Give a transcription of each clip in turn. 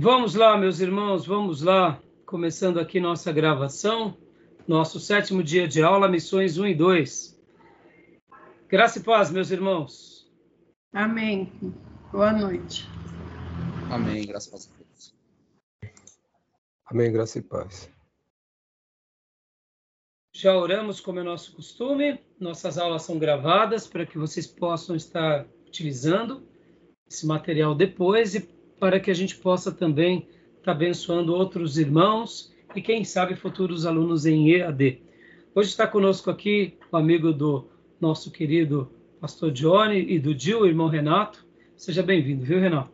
Vamos lá, meus irmãos, vamos lá. Começando aqui nossa gravação, nosso sétimo dia de aula, missões 1 e 2. Graça e paz, meus irmãos. Amém. Boa noite. Amém, graça e paz. Amém, graça e paz. Já oramos como é nosso costume. Nossas aulas são gravadas para que vocês possam estar utilizando esse material depois e para que a gente possa também estar abençoando outros irmãos e, quem sabe, futuros alunos em EAD. Hoje está conosco aqui o amigo do nosso querido pastor Johnny e do Gil, o irmão Renato. Seja bem-vindo, viu, Renato?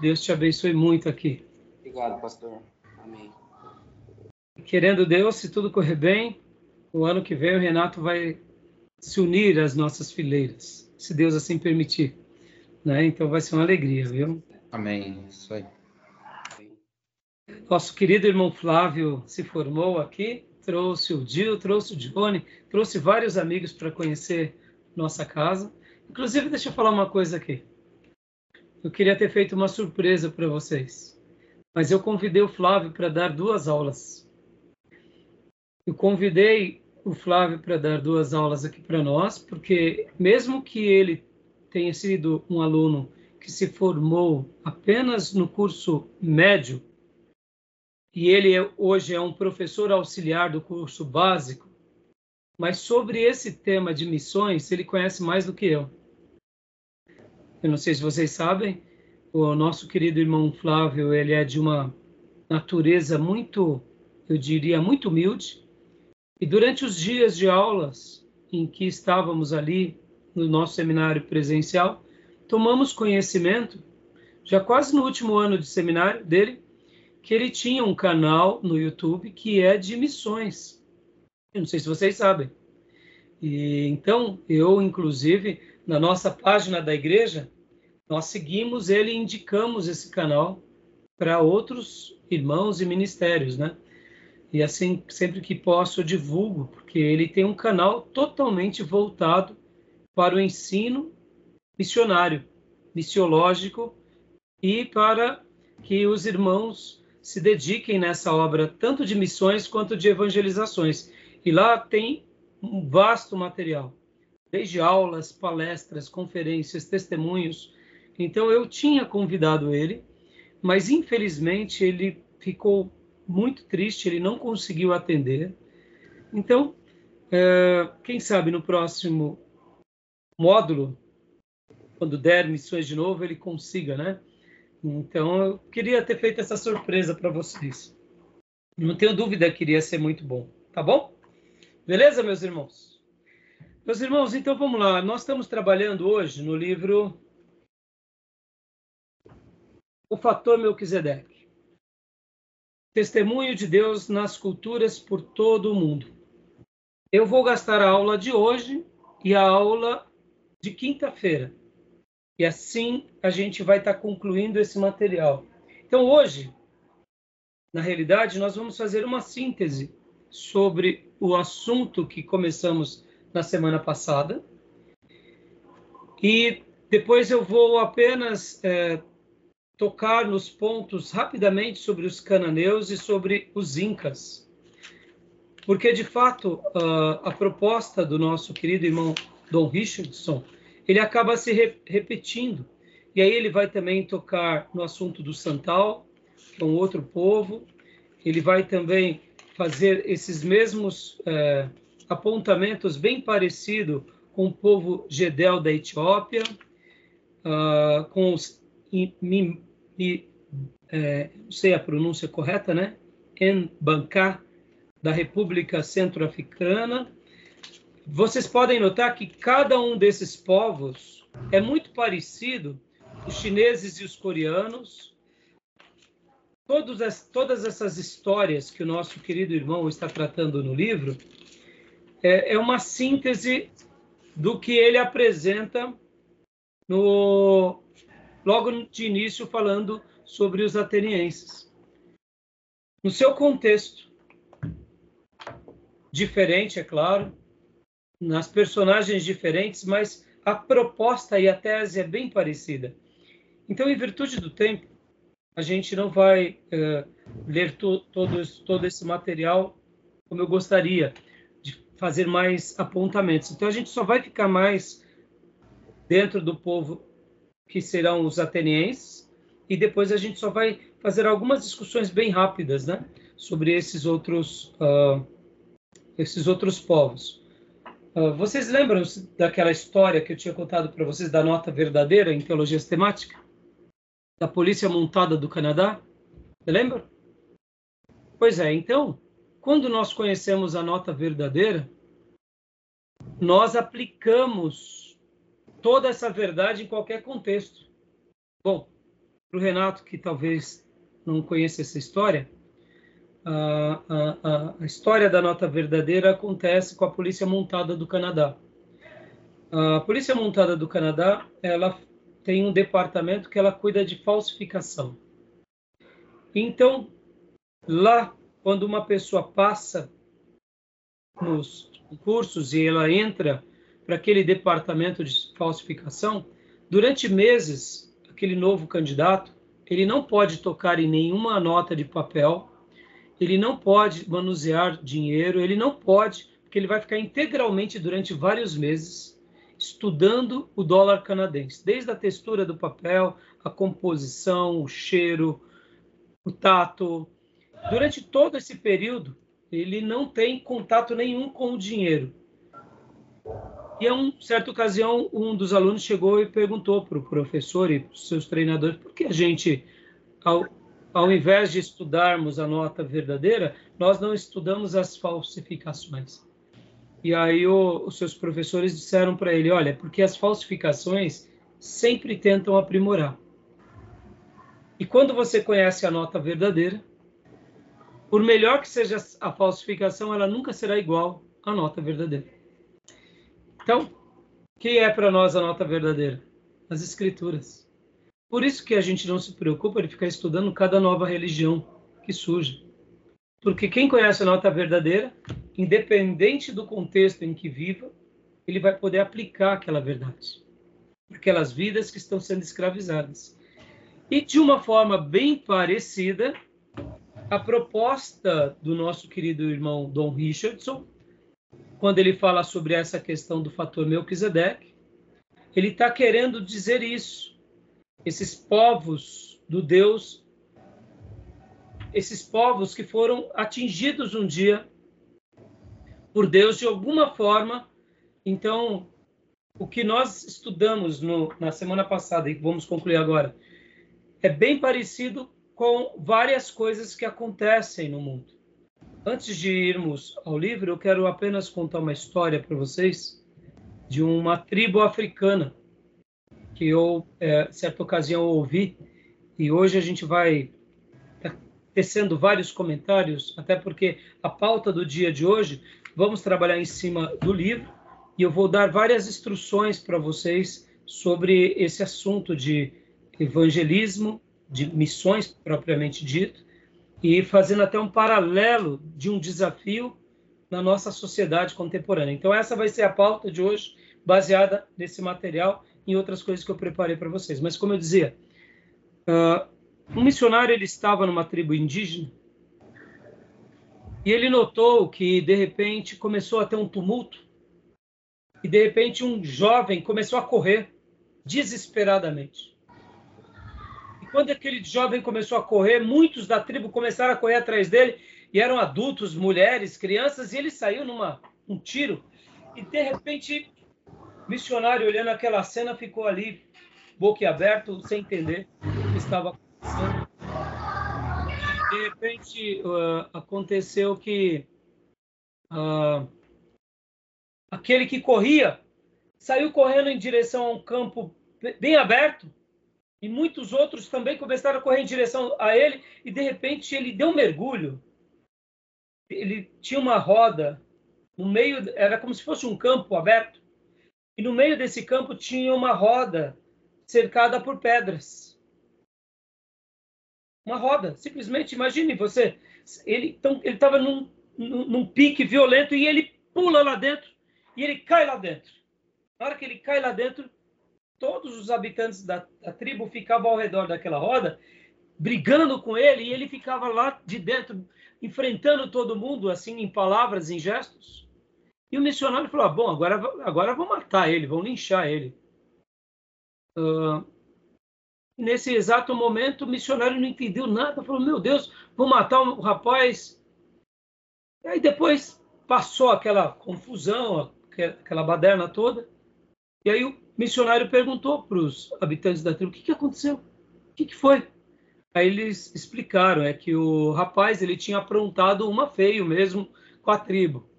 Deus te abençoe muito aqui. Obrigado, pastor. Amém. Querendo Deus, se tudo correr bem, o ano que vem o Renato vai se unir às nossas fileiras, se Deus assim permitir. Né? Então vai ser uma alegria, viu? Amém. Isso aí. Nosso querido irmão Flávio se formou aqui, trouxe o Gil, trouxe o Johnny, trouxe vários amigos para conhecer nossa casa. Inclusive, deixa eu falar uma coisa aqui. Eu queria ter feito uma surpresa para vocês, mas eu convidei o Flávio para dar duas aulas. Eu convidei o Flávio para dar duas aulas aqui para nós, porque mesmo que ele tenha sido um aluno que se formou apenas no curso médio e ele é, hoje é um professor auxiliar do curso básico, mas sobre esse tema de missões ele conhece mais do que eu. Eu não sei se vocês sabem, o nosso querido irmão Flávio ele é de uma natureza muito, eu diria, muito humilde. E durante os dias de aulas em que estávamos ali no nosso seminário presencial, tomamos conhecimento, já quase no último ano de seminário dele, que ele tinha um canal no YouTube que é de missões. Eu não sei se vocês sabem. E então, eu inclusive na nossa página da igreja, nós seguimos ele e indicamos esse canal para outros irmãos e ministérios, né? E assim, sempre que posso, eu divulgo, porque ele tem um canal totalmente voltado para o ensino missionário, missiológico e para que os irmãos se dediquem nessa obra, tanto de missões quanto de evangelizações. E lá tem um vasto material, desde aulas, palestras, conferências, testemunhos. Então eu tinha convidado ele, mas infelizmente ele ficou muito triste, ele não conseguiu atender. Então, é, quem sabe no próximo módulo, quando der missões de novo, ele consiga, né? Então, eu queria ter feito essa surpresa para vocês. Não tenho dúvida que iria ser muito bom, tá bom? Beleza, meus irmãos? Meus irmãos, então vamos lá. Nós estamos trabalhando hoje no livro O Fator Melquisedeque. Testemunho de Deus nas culturas por todo o mundo. Eu vou gastar a aula de hoje e a aula de quinta-feira. E assim a gente vai estar tá concluindo esse material. Então, hoje, na realidade, nós vamos fazer uma síntese sobre o assunto que começamos na semana passada. E depois eu vou apenas é, tocar nos pontos rapidamente sobre os cananeus e sobre os incas. Porque, de fato, a, a proposta do nosso querido irmão Dom Richardson, ele acaba se re repetindo. E aí ele vai também tocar no assunto do Santal, que é um outro povo. Ele vai também fazer esses mesmos é, apontamentos bem parecido com o povo Gedel da Etiópia, uh, com os mi, mi, é, não sei a pronúncia correta, né? Enbanká da República Centro-Africana, vocês podem notar que cada um desses povos é muito parecido, os chineses e os coreanos. Todas, todas essas histórias que o nosso querido irmão está tratando no livro é, é uma síntese do que ele apresenta no logo de início falando sobre os atenienses. No seu contexto diferente, é claro, nas personagens diferentes, mas a proposta e a tese é bem parecida. Então, em virtude do tempo, a gente não vai uh, ler to, todo, todo esse material como eu gostaria, de fazer mais apontamentos. Então, a gente só vai ficar mais dentro do povo que serão os atenienses, e depois a gente só vai fazer algumas discussões bem rápidas né, sobre esses outros, uh, esses outros povos. Uh, vocês lembram daquela história que eu tinha contado para vocês da nota verdadeira em teologia sistemática? Da polícia montada do Canadá? Você lembra? Pois é, então, quando nós conhecemos a nota verdadeira, nós aplicamos toda essa verdade em qualquer contexto. Bom, para o Renato, que talvez não conheça essa história, a, a, a, história da nota verdadeira acontece com a Polícia Montada do Canadá. A Polícia Montada do Canadá, ela tem um departamento que ela cuida de falsificação. Então, lá quando uma pessoa passa nos cursos e ela entra para aquele departamento de falsificação, durante meses, aquele novo candidato, ele não pode tocar em nenhuma nota de papel, ele não pode manusear dinheiro, ele não pode, porque ele vai ficar integralmente durante vários meses estudando o dólar canadense, desde a textura do papel, a composição, o cheiro, o tato, Durante todo esse período, ele não tem contato nenhum com o dinheiro. E em uma certa ocasião, um dos alunos chegou e perguntou para o professor e para os seus treinadores por que a gente, ao, ao invés de estudarmos a nota verdadeira, nós não estudamos as falsificações. E aí o, os seus professores disseram para ele, olha, porque as falsificações sempre tentam aprimorar. E quando você conhece a nota verdadeira, por melhor que seja a falsificação, ela nunca será igual à nota verdadeira. Então, quem é para nós a nota verdadeira? As Escrituras. Por isso que a gente não se preocupa de ficar estudando cada nova religião que surge. Porque quem conhece a nota verdadeira, independente do contexto em que viva, ele vai poder aplicar aquela verdade. Aquelas vidas que estão sendo escravizadas. E de uma forma bem parecida, a proposta do nosso querido irmão Dom Richardson, quando ele fala sobre essa questão do fator Melquisedeque, ele está querendo dizer isso. Esses povos do Deus, esses povos que foram atingidos um dia por Deus de alguma forma. Então, o que nós estudamos no, na semana passada e vamos concluir agora é bem parecido com várias coisas que acontecem no mundo. Antes de irmos ao livro, eu quero apenas contar uma história para vocês de uma tribo africana que eu, é, certa ocasião, ouvi e hoje a gente vai tecendo vários comentários, até porque a pauta do dia de hoje vamos trabalhar em cima do livro e eu vou dar várias instruções para vocês sobre esse assunto de evangelismo de missões propriamente dito, e fazendo até um paralelo de um desafio na nossa sociedade contemporânea. Então, essa vai ser a pauta de hoje, baseada nesse material e outras coisas que eu preparei para vocês. Mas, como eu dizia, uh, um missionário ele estava numa tribo indígena e ele notou que, de repente, começou a ter um tumulto e, de repente, um jovem começou a correr desesperadamente. Quando aquele jovem começou a correr, muitos da tribo começaram a correr atrás dele, e eram adultos, mulheres, crianças, e ele saiu numa um tiro. E de repente, missionário olhando aquela cena ficou ali, boquiaberto, sem entender o que estava acontecendo. De repente, uh, aconteceu que uh, aquele que corria saiu correndo em direção a um campo bem aberto e muitos outros também começaram a correr em direção a ele e de repente ele deu um mergulho. Ele tinha uma roda no meio, era como se fosse um campo aberto. E no meio desse campo tinha uma roda cercada por pedras. Uma roda, simplesmente imagine você, ele então estava num, num, num pique violento e ele pula lá dentro e ele cai lá dentro. Na hora que ele cai lá dentro, todos os habitantes da, da tribo ficavam ao redor daquela roda brigando com ele e ele ficava lá de dentro, enfrentando todo mundo, assim, em palavras, em gestos. E o missionário falou: ah, bom, agora, agora vão matar ele, vão linchar ele. Uh, nesse exato momento, o missionário não entendeu nada, falou: meu Deus, vou matar o rapaz. E aí depois passou aquela confusão, aquela baderna toda. E aí o missionário perguntou para os habitantes da tribo: o que, que aconteceu? O que, que foi? Aí eles explicaram, é que o rapaz ele tinha aprontado uma feio mesmo com a tribo.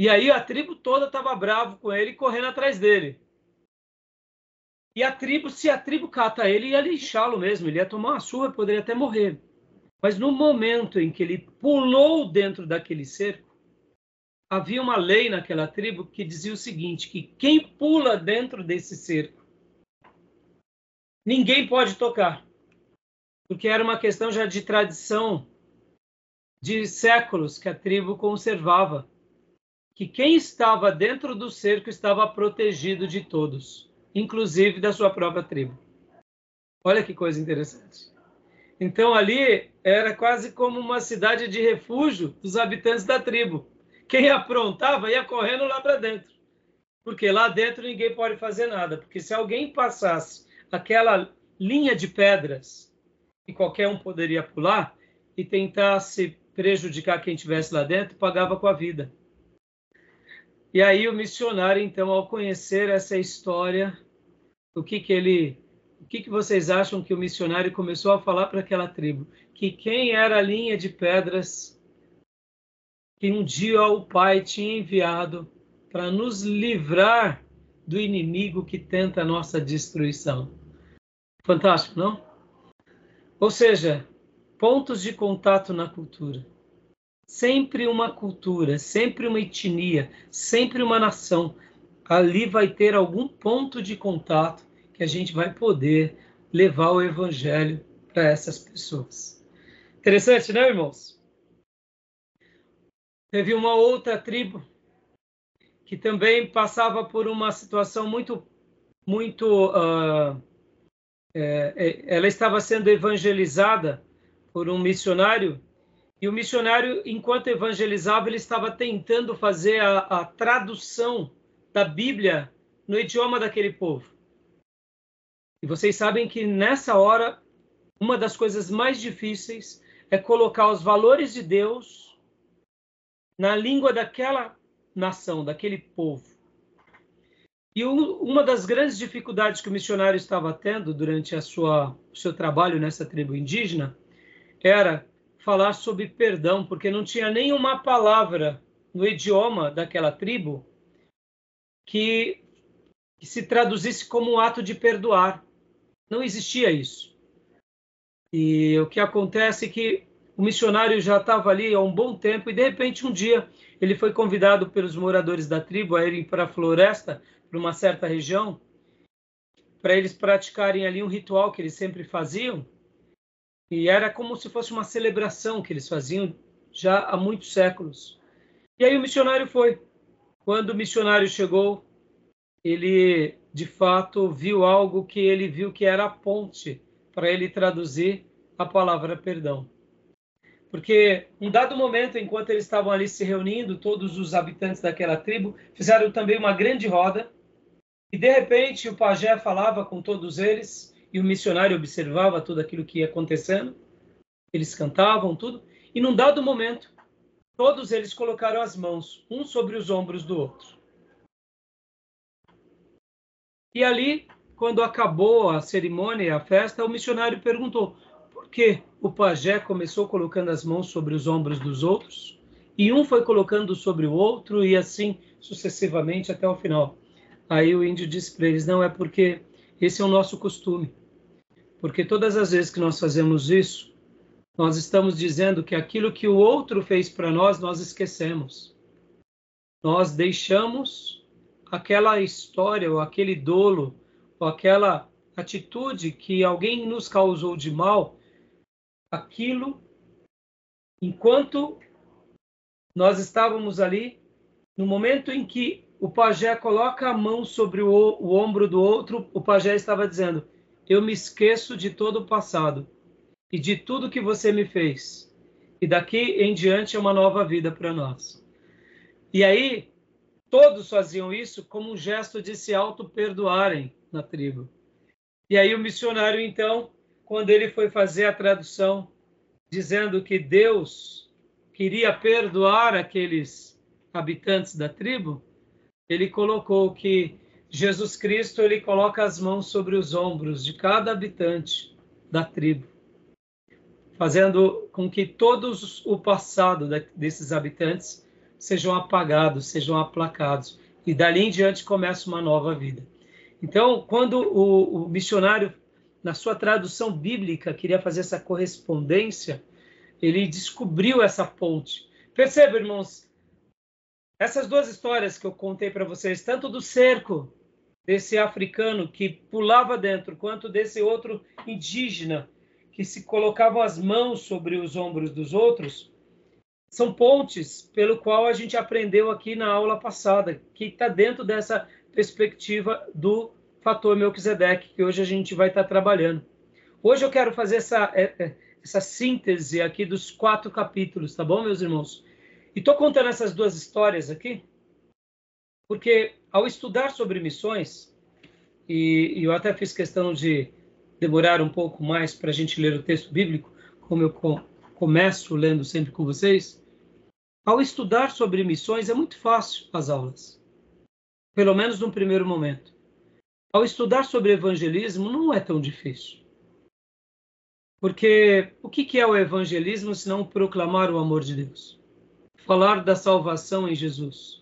E aí a tribo toda estava bravo com ele, correndo atrás dele. E a tribo, se a tribo cata ele, ia lixá-lo mesmo, ele ia tomar uma surra, poderia até morrer. Mas no momento em que ele pulou dentro daquele cerco, havia uma lei naquela tribo que dizia o seguinte, que quem pula dentro desse cerco, ninguém pode tocar porque era uma questão já de tradição de séculos que a tribo conservava, que quem estava dentro do cerco estava protegido de todos, inclusive da sua própria tribo. Olha que coisa interessante. Então ali era quase como uma cidade de refúgio dos habitantes da tribo. Quem aprontava ia correndo lá para dentro, porque lá dentro ninguém pode fazer nada, porque se alguém passasse aquela linha de pedras que qualquer um poderia pular e tentar se prejudicar quem estivesse lá dentro, pagava com a vida. E aí o missionário, então, ao conhecer essa história, o que que ele, o que que vocês acham que o missionário começou a falar para aquela tribo? Que quem era a linha de pedras que um dia o Pai tinha enviado para nos livrar do inimigo que tenta a nossa destruição. Fantástico, não? Ou seja, pontos de contato na cultura. Sempre uma cultura, sempre uma etnia, sempre uma nação. Ali vai ter algum ponto de contato que a gente vai poder levar o evangelho para essas pessoas. Interessante, né, irmãos? Teve uma outra tribo que também passava por uma situação muito, muito uh, é, ela estava sendo evangelizada por um missionário e o missionário, enquanto evangelizava, ele estava tentando fazer a, a tradução da Bíblia no idioma daquele povo. E vocês sabem que nessa hora, uma das coisas mais difíceis é colocar os valores de Deus na língua daquela nação, daquele povo. E uma das grandes dificuldades que o missionário estava tendo durante a sua, o seu trabalho nessa tribo indígena era falar sobre perdão, porque não tinha nenhuma palavra no idioma daquela tribo que, que se traduzisse como um ato de perdoar. Não existia isso. E o que acontece é que o missionário já estava ali há um bom tempo e de repente um dia ele foi convidado pelos moradores da tribo a irem para a floresta para uma certa região, para eles praticarem ali um ritual que eles sempre faziam, e era como se fosse uma celebração que eles faziam já há muitos séculos. E aí o missionário foi. Quando o missionário chegou, ele de fato viu algo que ele viu que era a ponte para ele traduzir a palavra perdão. Porque, em dado momento, enquanto eles estavam ali se reunindo, todos os habitantes daquela tribo fizeram também uma grande roda e de repente o pajé falava com todos eles e o missionário observava tudo aquilo que ia acontecendo. Eles cantavam tudo e num dado momento todos eles colocaram as mãos um sobre os ombros do outro. E ali, quando acabou a cerimônia e a festa, o missionário perguntou: por que o pajé começou colocando as mãos sobre os ombros dos outros? E um foi colocando sobre o outro e assim sucessivamente até o final. Aí o índio disse para eles: não, é porque esse é o nosso costume. Porque todas as vezes que nós fazemos isso, nós estamos dizendo que aquilo que o outro fez para nós, nós esquecemos. Nós deixamos aquela história, ou aquele dolo, ou aquela atitude que alguém nos causou de mal, aquilo, enquanto nós estávamos ali, no momento em que o pajé coloca a mão sobre o, o ombro do outro, o pajé estava dizendo: Eu me esqueço de todo o passado e de tudo que você me fez. E daqui em diante é uma nova vida para nós. E aí, todos faziam isso como um gesto de se auto-perdoarem na tribo. E aí, o missionário, então, quando ele foi fazer a tradução, dizendo que Deus queria perdoar aqueles habitantes da tribo, ele colocou que Jesus Cristo ele coloca as mãos sobre os ombros de cada habitante da tribo, fazendo com que todos o passado desses habitantes sejam apagados, sejam aplacados e dali em diante começa uma nova vida. Então, quando o, o missionário na sua tradução bíblica queria fazer essa correspondência, ele descobriu essa ponte. Perceba, irmãos, essas duas histórias que eu contei para vocês, tanto do cerco desse africano que pulava dentro, quanto desse outro indígena que se colocava as mãos sobre os ombros dos outros, são pontes pelo qual a gente aprendeu aqui na aula passada, que está dentro dessa perspectiva do fator Melquisedeque, que hoje a gente vai estar tá trabalhando. Hoje eu quero fazer essa, é, é, essa síntese aqui dos quatro capítulos, tá bom, meus irmãos? E estou contando essas duas histórias aqui porque ao estudar sobre missões, e, e eu até fiz questão de demorar um pouco mais para a gente ler o texto bíblico, como eu com, começo lendo sempre com vocês, ao estudar sobre missões é muito fácil as aulas, pelo menos no primeiro momento. Ao estudar sobre evangelismo não é tão difícil. Porque o que é o evangelismo se não proclamar o amor de Deus? Falar da salvação em Jesus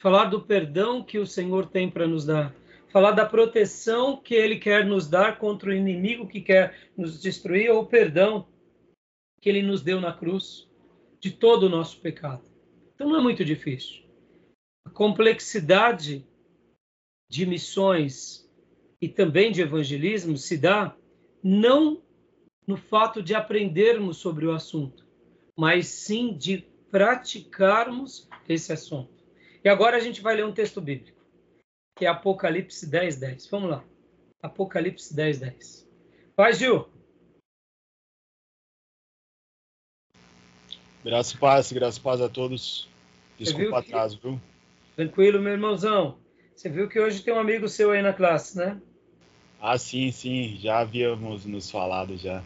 falar do perdão que o Senhor tem para nos dar, falar da proteção que Ele quer nos dar contra o inimigo que quer nos destruir, ou o perdão que Ele nos deu na cruz de todo o nosso pecado. Então não é muito difícil. A complexidade de missões e também de evangelismo se dá não no fato de aprendermos sobre o assunto, mas sim de praticarmos esse assunto. E agora a gente vai ler um texto bíblico, que é Apocalipse 10, 10. Vamos lá. Apocalipse 10, 10. Vai, Gil. Graças e paz, graças e paz a todos. Desculpa o atraso, que... viu? Tranquilo, meu irmãozão. Você viu que hoje tem um amigo seu aí na classe, né? Ah, sim, sim. Já havíamos nos falado já.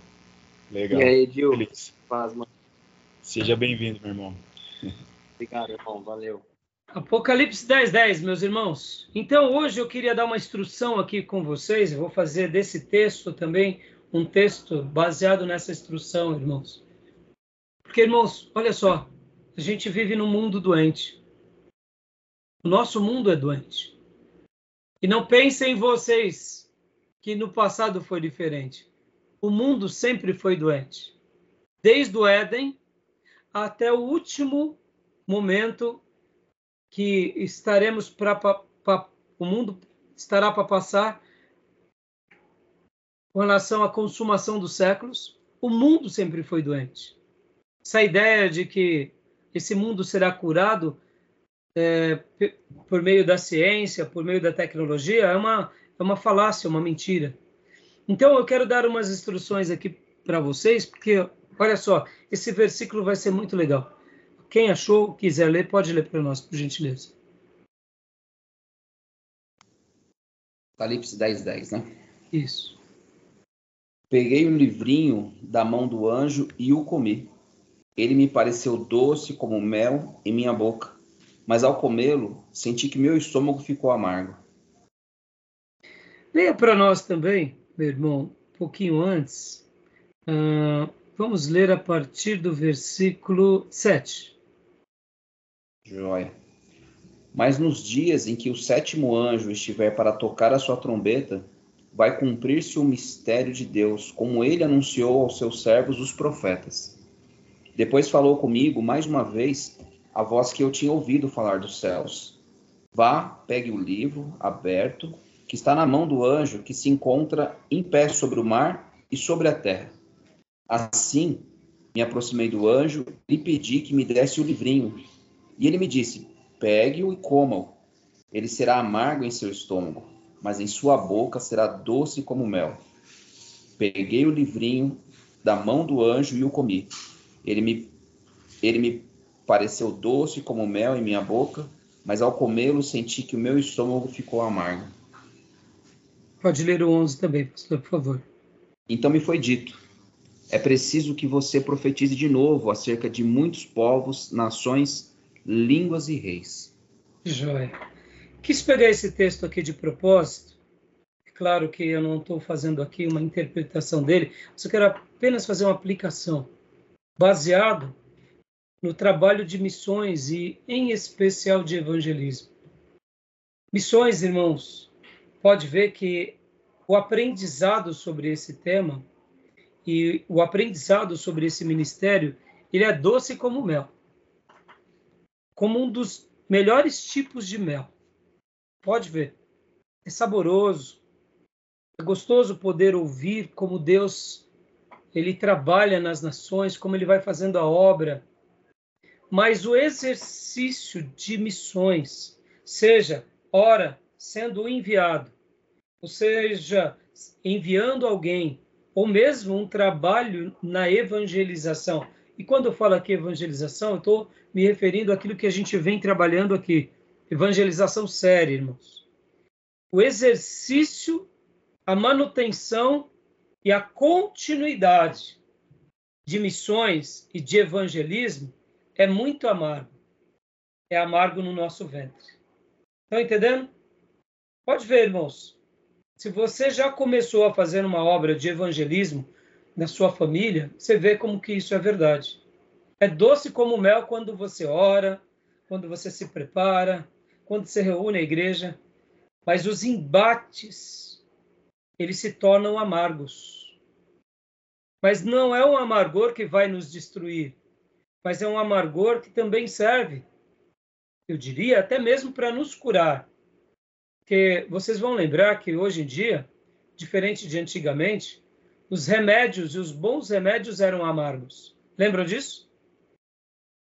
Legal. E aí, Gil? Feliz. Paz, mano. Seja bem-vindo, meu irmão. Obrigado, irmão. Valeu. Apocalipse 10, 10, meus irmãos. Então, hoje eu queria dar uma instrução aqui com vocês. Eu vou fazer desse texto também um texto baseado nessa instrução, irmãos. Porque, irmãos, olha só, a gente vive num mundo doente. O nosso mundo é doente. E não pensem vocês que no passado foi diferente. O mundo sempre foi doente. Desde o Éden até o último momento que estaremos para o mundo estará para passar com relação à consumação dos séculos. O mundo sempre foi doente. Essa ideia de que esse mundo será curado é, por meio da ciência, por meio da tecnologia, é uma, é uma falácia, uma mentira. Então, eu quero dar umas instruções aqui para vocês, porque, olha só, esse versículo vai ser muito legal. Quem achou, quiser ler, pode ler para nós, por gentileza. Apocalipse 10, 10, né? Isso. Peguei um livrinho da mão do anjo e o comi. Ele me pareceu doce como mel em minha boca, mas ao comê-lo, senti que meu estômago ficou amargo. Leia para nós também, meu irmão, um pouquinho antes. Uh, vamos ler a partir do versículo 7. Joia. Mas nos dias em que o sétimo anjo estiver para tocar a sua trombeta, vai cumprir-se o mistério de Deus, como ele anunciou aos seus servos os profetas. Depois falou comigo mais uma vez a voz que eu tinha ouvido falar dos céus. Vá, pegue o livro aberto que está na mão do anjo que se encontra em pé sobre o mar e sobre a terra. Assim, me aproximei do anjo e pedi que me desse o livrinho e ele me disse: Pegue-o e coma-o. Ele será amargo em seu estômago, mas em sua boca será doce como mel. Peguei o livrinho da mão do anjo e o comi. Ele me, ele me pareceu doce como mel em minha boca, mas ao comê-lo senti que o meu estômago ficou amargo. Pode ler o 11 também, pastor, por favor. Então me foi dito: é preciso que você profetize de novo acerca de muitos povos, nações, línguas e reis. Joia. Quis pegar esse texto aqui de propósito. Claro que eu não estou fazendo aqui uma interpretação dele, só quero apenas fazer uma aplicação baseado no trabalho de missões e, em especial, de evangelismo. Missões, irmãos, pode ver que o aprendizado sobre esse tema e o aprendizado sobre esse ministério, ele é doce como mel. Como um dos melhores tipos de mel. Pode ver. É saboroso. É gostoso poder ouvir como Deus ele trabalha nas nações, como ele vai fazendo a obra mas o exercício de missões, seja, ora, sendo enviado, ou seja, enviando alguém, ou mesmo um trabalho na evangelização. E quando eu falo aqui evangelização, eu estou me referindo àquilo que a gente vem trabalhando aqui. Evangelização séria, irmãos. O exercício, a manutenção e a continuidade de missões e de evangelismo é muito amargo. É amargo no nosso ventre. Estão entendendo? Pode ver, irmãos. Se você já começou a fazer uma obra de evangelismo na sua família, você vê como que isso é verdade. É doce como mel quando você ora, quando você se prepara, quando se reúne à igreja, mas os embates eles se tornam amargos. Mas não é um amargor que vai nos destruir, mas é um amargor que também serve, eu diria, até mesmo para nos curar. Porque vocês vão lembrar que hoje em dia, diferente de antigamente, os remédios e os bons remédios eram amargos. Lembram disso?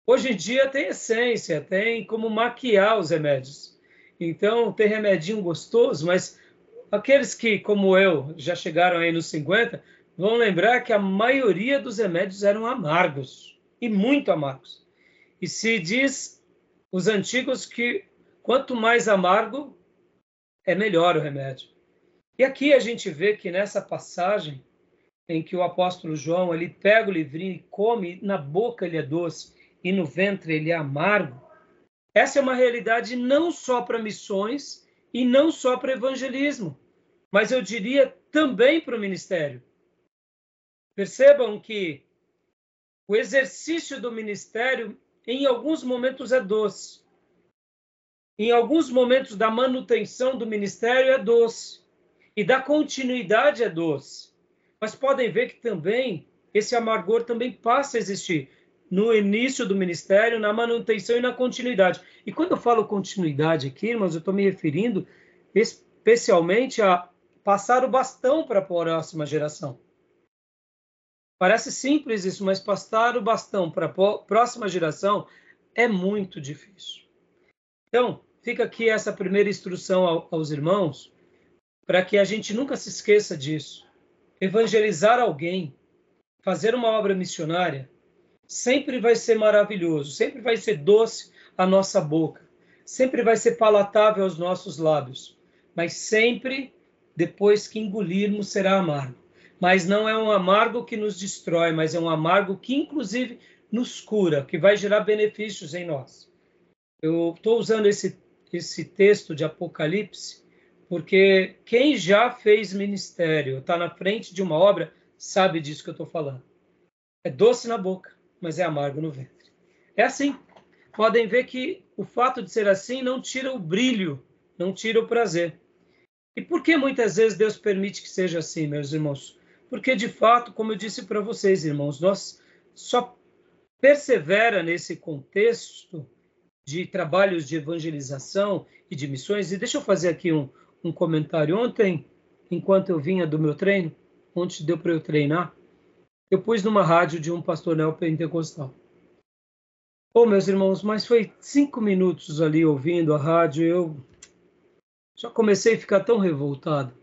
Hoje em dia tem essência, tem como maquiar os remédios. Então, tem remedinho gostoso, mas aqueles que, como eu, já chegaram aí nos 50, vão lembrar que a maioria dos remédios eram amargos e muito amargos. E se diz os antigos que quanto mais amargo, é melhor o remédio. E aqui a gente vê que nessa passagem em que o apóstolo João ele pega o livrinho e come, na boca ele é doce e no ventre ele é amargo. Essa é uma realidade não só para missões e não só para evangelismo, mas eu diria também para o ministério. Percebam que o exercício do ministério, em alguns momentos, é doce. Em alguns momentos da manutenção do ministério é doce. E da continuidade é doce. Mas podem ver que também esse amargor também passa a existir no início do ministério, na manutenção e na continuidade. E quando eu falo continuidade aqui, irmãos, eu estou me referindo especialmente a passar o bastão para a próxima geração. Parece simples isso, mas passar o bastão para a próxima geração é muito difícil. Então, fica aqui essa primeira instrução aos irmãos, para que a gente nunca se esqueça disso. Evangelizar alguém, fazer uma obra missionária, sempre vai ser maravilhoso, sempre vai ser doce à nossa boca, sempre vai ser palatável aos nossos lábios, mas sempre, depois que engolirmos, será amargo mas não é um amargo que nos destrói, mas é um amargo que, inclusive, nos cura, que vai gerar benefícios em nós. Eu estou usando esse, esse texto de Apocalipse porque quem já fez ministério, está na frente de uma obra, sabe disso que eu estou falando. É doce na boca, mas é amargo no ventre. É assim. Podem ver que o fato de ser assim não tira o brilho, não tira o prazer. E por que muitas vezes Deus permite que seja assim, meus irmãos? porque de fato, como eu disse para vocês, irmãos, nós só persevera nesse contexto de trabalhos de evangelização e de missões. E deixa eu fazer aqui um, um comentário. Ontem, enquanto eu vinha do meu treino, onde deu para eu treinar, eu pus numa rádio de um pastor neopentecostal. Ô, oh, meus irmãos, mas foi cinco minutos ali ouvindo a rádio, eu já comecei a ficar tão revoltado.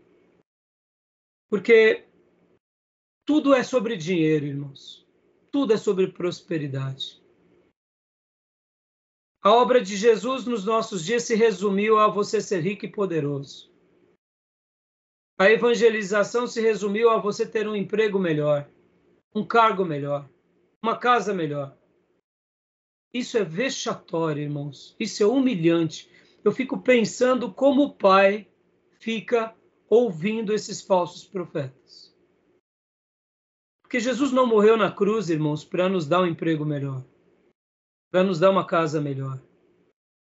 Porque Tudo é sobre dinheiro, irmãos. Tudo é sobre prosperidade. A obra de Jesus nos nossos dias se resumiu a você ser rico e poderoso. A evangelização se resumiu a você ter um emprego melhor, um cargo melhor, uma casa melhor. Isso é vexatório, irmãos. Isso é humilhante. Eu fico pensando como o pai fica ouvindo esses falsos profetas. Porque Jesus não morreu na cruz, irmãos, para nos dar um emprego melhor, para nos dar uma casa melhor,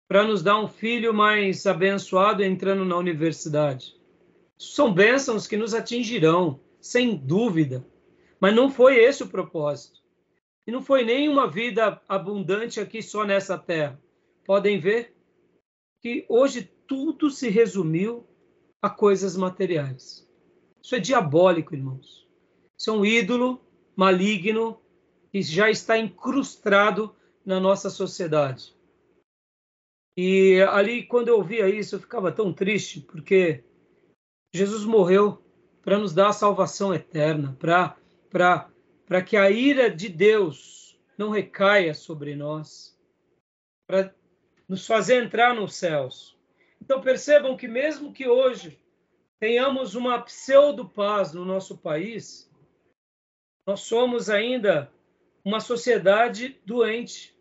para nos dar um filho mais abençoado entrando na universidade são bênçãos que nos atingirão, sem dúvida. Mas não foi esse o propósito. E não foi nem uma vida abundante aqui só nessa terra. Podem ver que hoje tudo se resumiu a coisas materiais. Isso é diabólico, irmãos. Isso é um ídolo maligno que já está incrustado na nossa sociedade. E ali, quando eu ouvia isso, eu ficava tão triste, porque Jesus morreu para nos dar a salvação eterna, para que a ira de Deus não recaia sobre nós, para nos fazer entrar nos céus. Então percebam que mesmo que hoje tenhamos uma pseudo-paz no nosso país, nós somos ainda uma sociedade doente.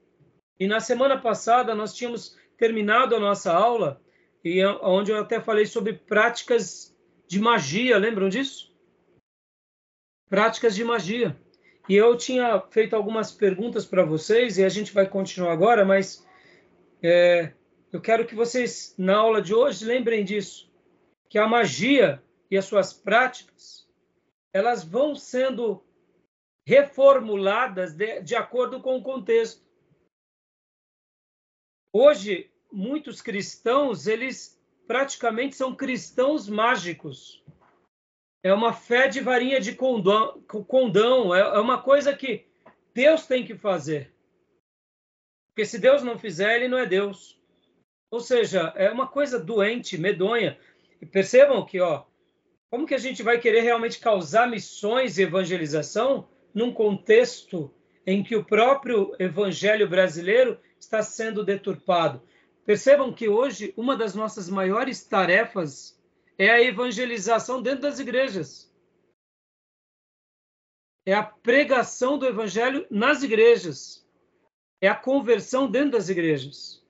E na semana passada nós tínhamos terminado a nossa aula e onde eu até falei sobre práticas de magia, lembram disso? Práticas de magia. E eu tinha feito algumas perguntas para vocês e a gente vai continuar agora, mas é, eu quero que vocês, na aula de hoje, lembrem disso, que a magia e as suas práticas, elas vão sendo reformuladas de, de acordo com o contexto. Hoje, muitos cristãos, eles praticamente são cristãos mágicos. É uma fé de varinha de condão, condão é, é uma coisa que Deus tem que fazer. Porque se Deus não fizer, ele não é Deus. Ou seja, é uma coisa doente, medonha. E percebam que, ó, como que a gente vai querer realmente causar missões e evangelização num contexto em que o próprio evangelho brasileiro está sendo deturpado? Percebam que hoje uma das nossas maiores tarefas é a evangelização dentro das igrejas. É a pregação do evangelho nas igrejas. É a conversão dentro das igrejas.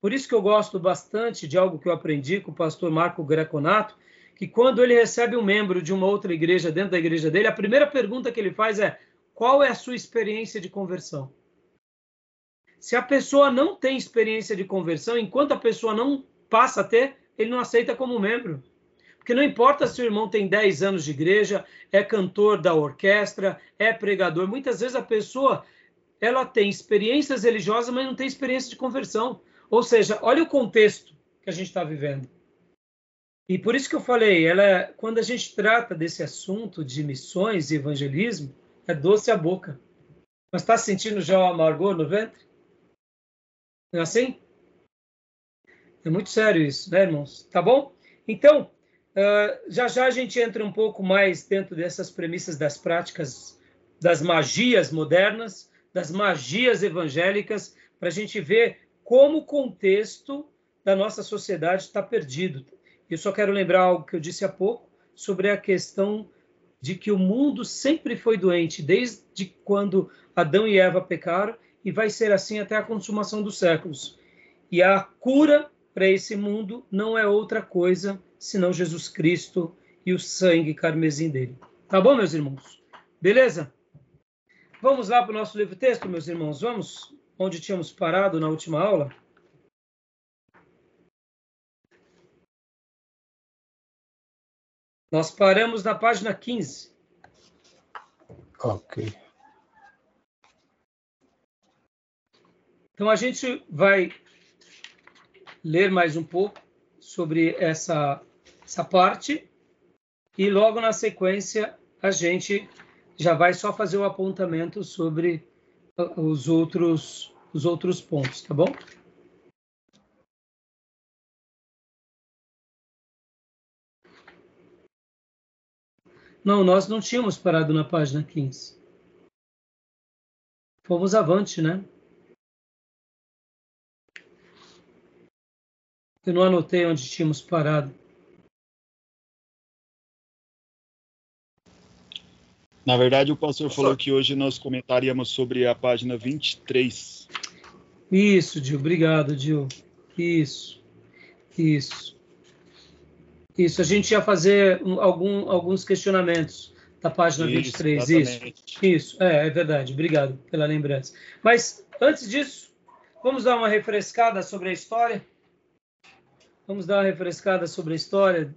Por isso que eu gosto bastante de algo que eu aprendi com o pastor Marco Greconato, que quando ele recebe um membro de uma outra igreja dentro da igreja dele, a primeira pergunta que ele faz é: qual é a sua experiência de conversão? Se a pessoa não tem experiência de conversão, enquanto a pessoa não passa a ter, ele não aceita como membro. Porque não importa se o irmão tem 10 anos de igreja, é cantor da orquestra, é pregador, muitas vezes a pessoa ela tem experiências religiosas, mas não tem experiência de conversão. Ou seja, olha o contexto que a gente está vivendo. E por isso que eu falei, ela, é, quando a gente trata desse assunto de missões e evangelismo, é doce a boca. Mas está sentindo já o amargor no ventre? Não é assim? É muito sério isso, né, irmãos? Tá bom? Então, uh, já já a gente entra um pouco mais dentro dessas premissas das práticas, das magias modernas, das magias evangélicas, para a gente ver como o contexto da nossa sociedade está perdido. Eu só quero lembrar algo que eu disse há pouco sobre a questão de que o mundo sempre foi doente, desde quando Adão e Eva pecaram, e vai ser assim até a consumação dos séculos. E a cura para esse mundo não é outra coisa senão Jesus Cristo e o sangue carmesim dele. Tá bom, meus irmãos? Beleza? Vamos lá para o nosso livro texto, meus irmãos. Vamos onde tínhamos parado na última aula. Nós paramos na página 15. Ok. Então, a gente vai ler mais um pouco sobre essa, essa parte e logo na sequência a gente já vai só fazer o apontamento sobre os outros, os outros pontos, tá bom? Não, nós não tínhamos parado na página 15. Fomos avante, né? Eu não anotei onde tínhamos parado. Na verdade, o pastor falou que hoje nós comentaríamos sobre a página 23. Isso, Dil. Obrigado, Dil. Isso. Isso. Isso. A gente ia fazer algum, alguns questionamentos da página isso, 23. Exatamente. Isso. Isso. É, é verdade. Obrigado pela lembrança. Mas, antes disso, vamos dar uma refrescada sobre a história? Vamos dar uma refrescada sobre a história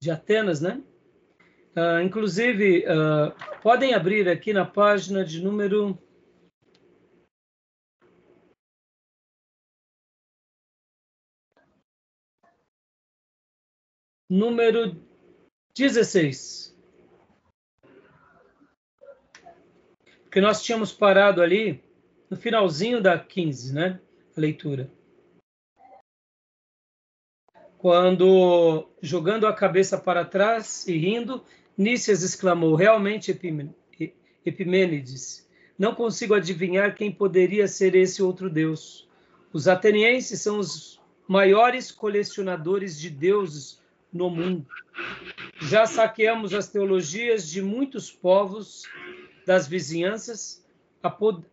de Atenas, né? Uh, inclusive, uh, podem abrir aqui na página de número. Número 16. Porque nós tínhamos parado ali no finalzinho da 15, né? A leitura quando, jogando a cabeça para trás e rindo, Nícias exclamou: Realmente, Epimênides, não consigo adivinhar quem poderia ser esse outro Deus. Os atenienses são os maiores colecionadores de deuses no mundo. Já saqueamos as teologias de muitos povos das vizinhanças,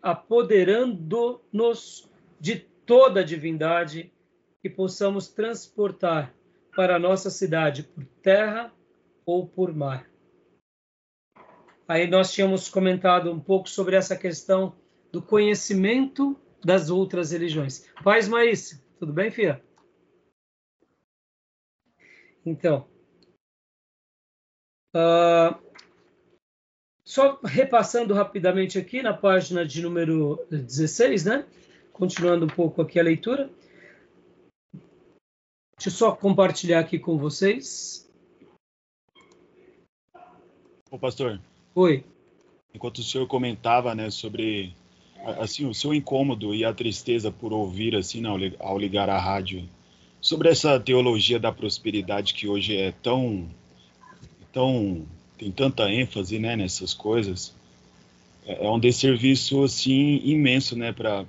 apoderando-nos de toda a divindade que possamos transportar para a nossa cidade por terra ou por mar. Aí nós tínhamos comentado um pouco sobre essa questão do conhecimento das outras religiões. Paz Maísa, tudo bem, filha? Então, uh, só repassando rapidamente aqui na página de número 16, né? Continuando um pouco aqui a leitura. Deixa eu só compartilhar aqui com vocês. Ô, pastor. Oi. Enquanto o senhor comentava, né, sobre assim o seu incômodo e a tristeza por ouvir assim ao ligar a rádio sobre essa teologia da prosperidade que hoje é tão tão tem tanta ênfase né nessas coisas é, é um desserviço assim imenso né para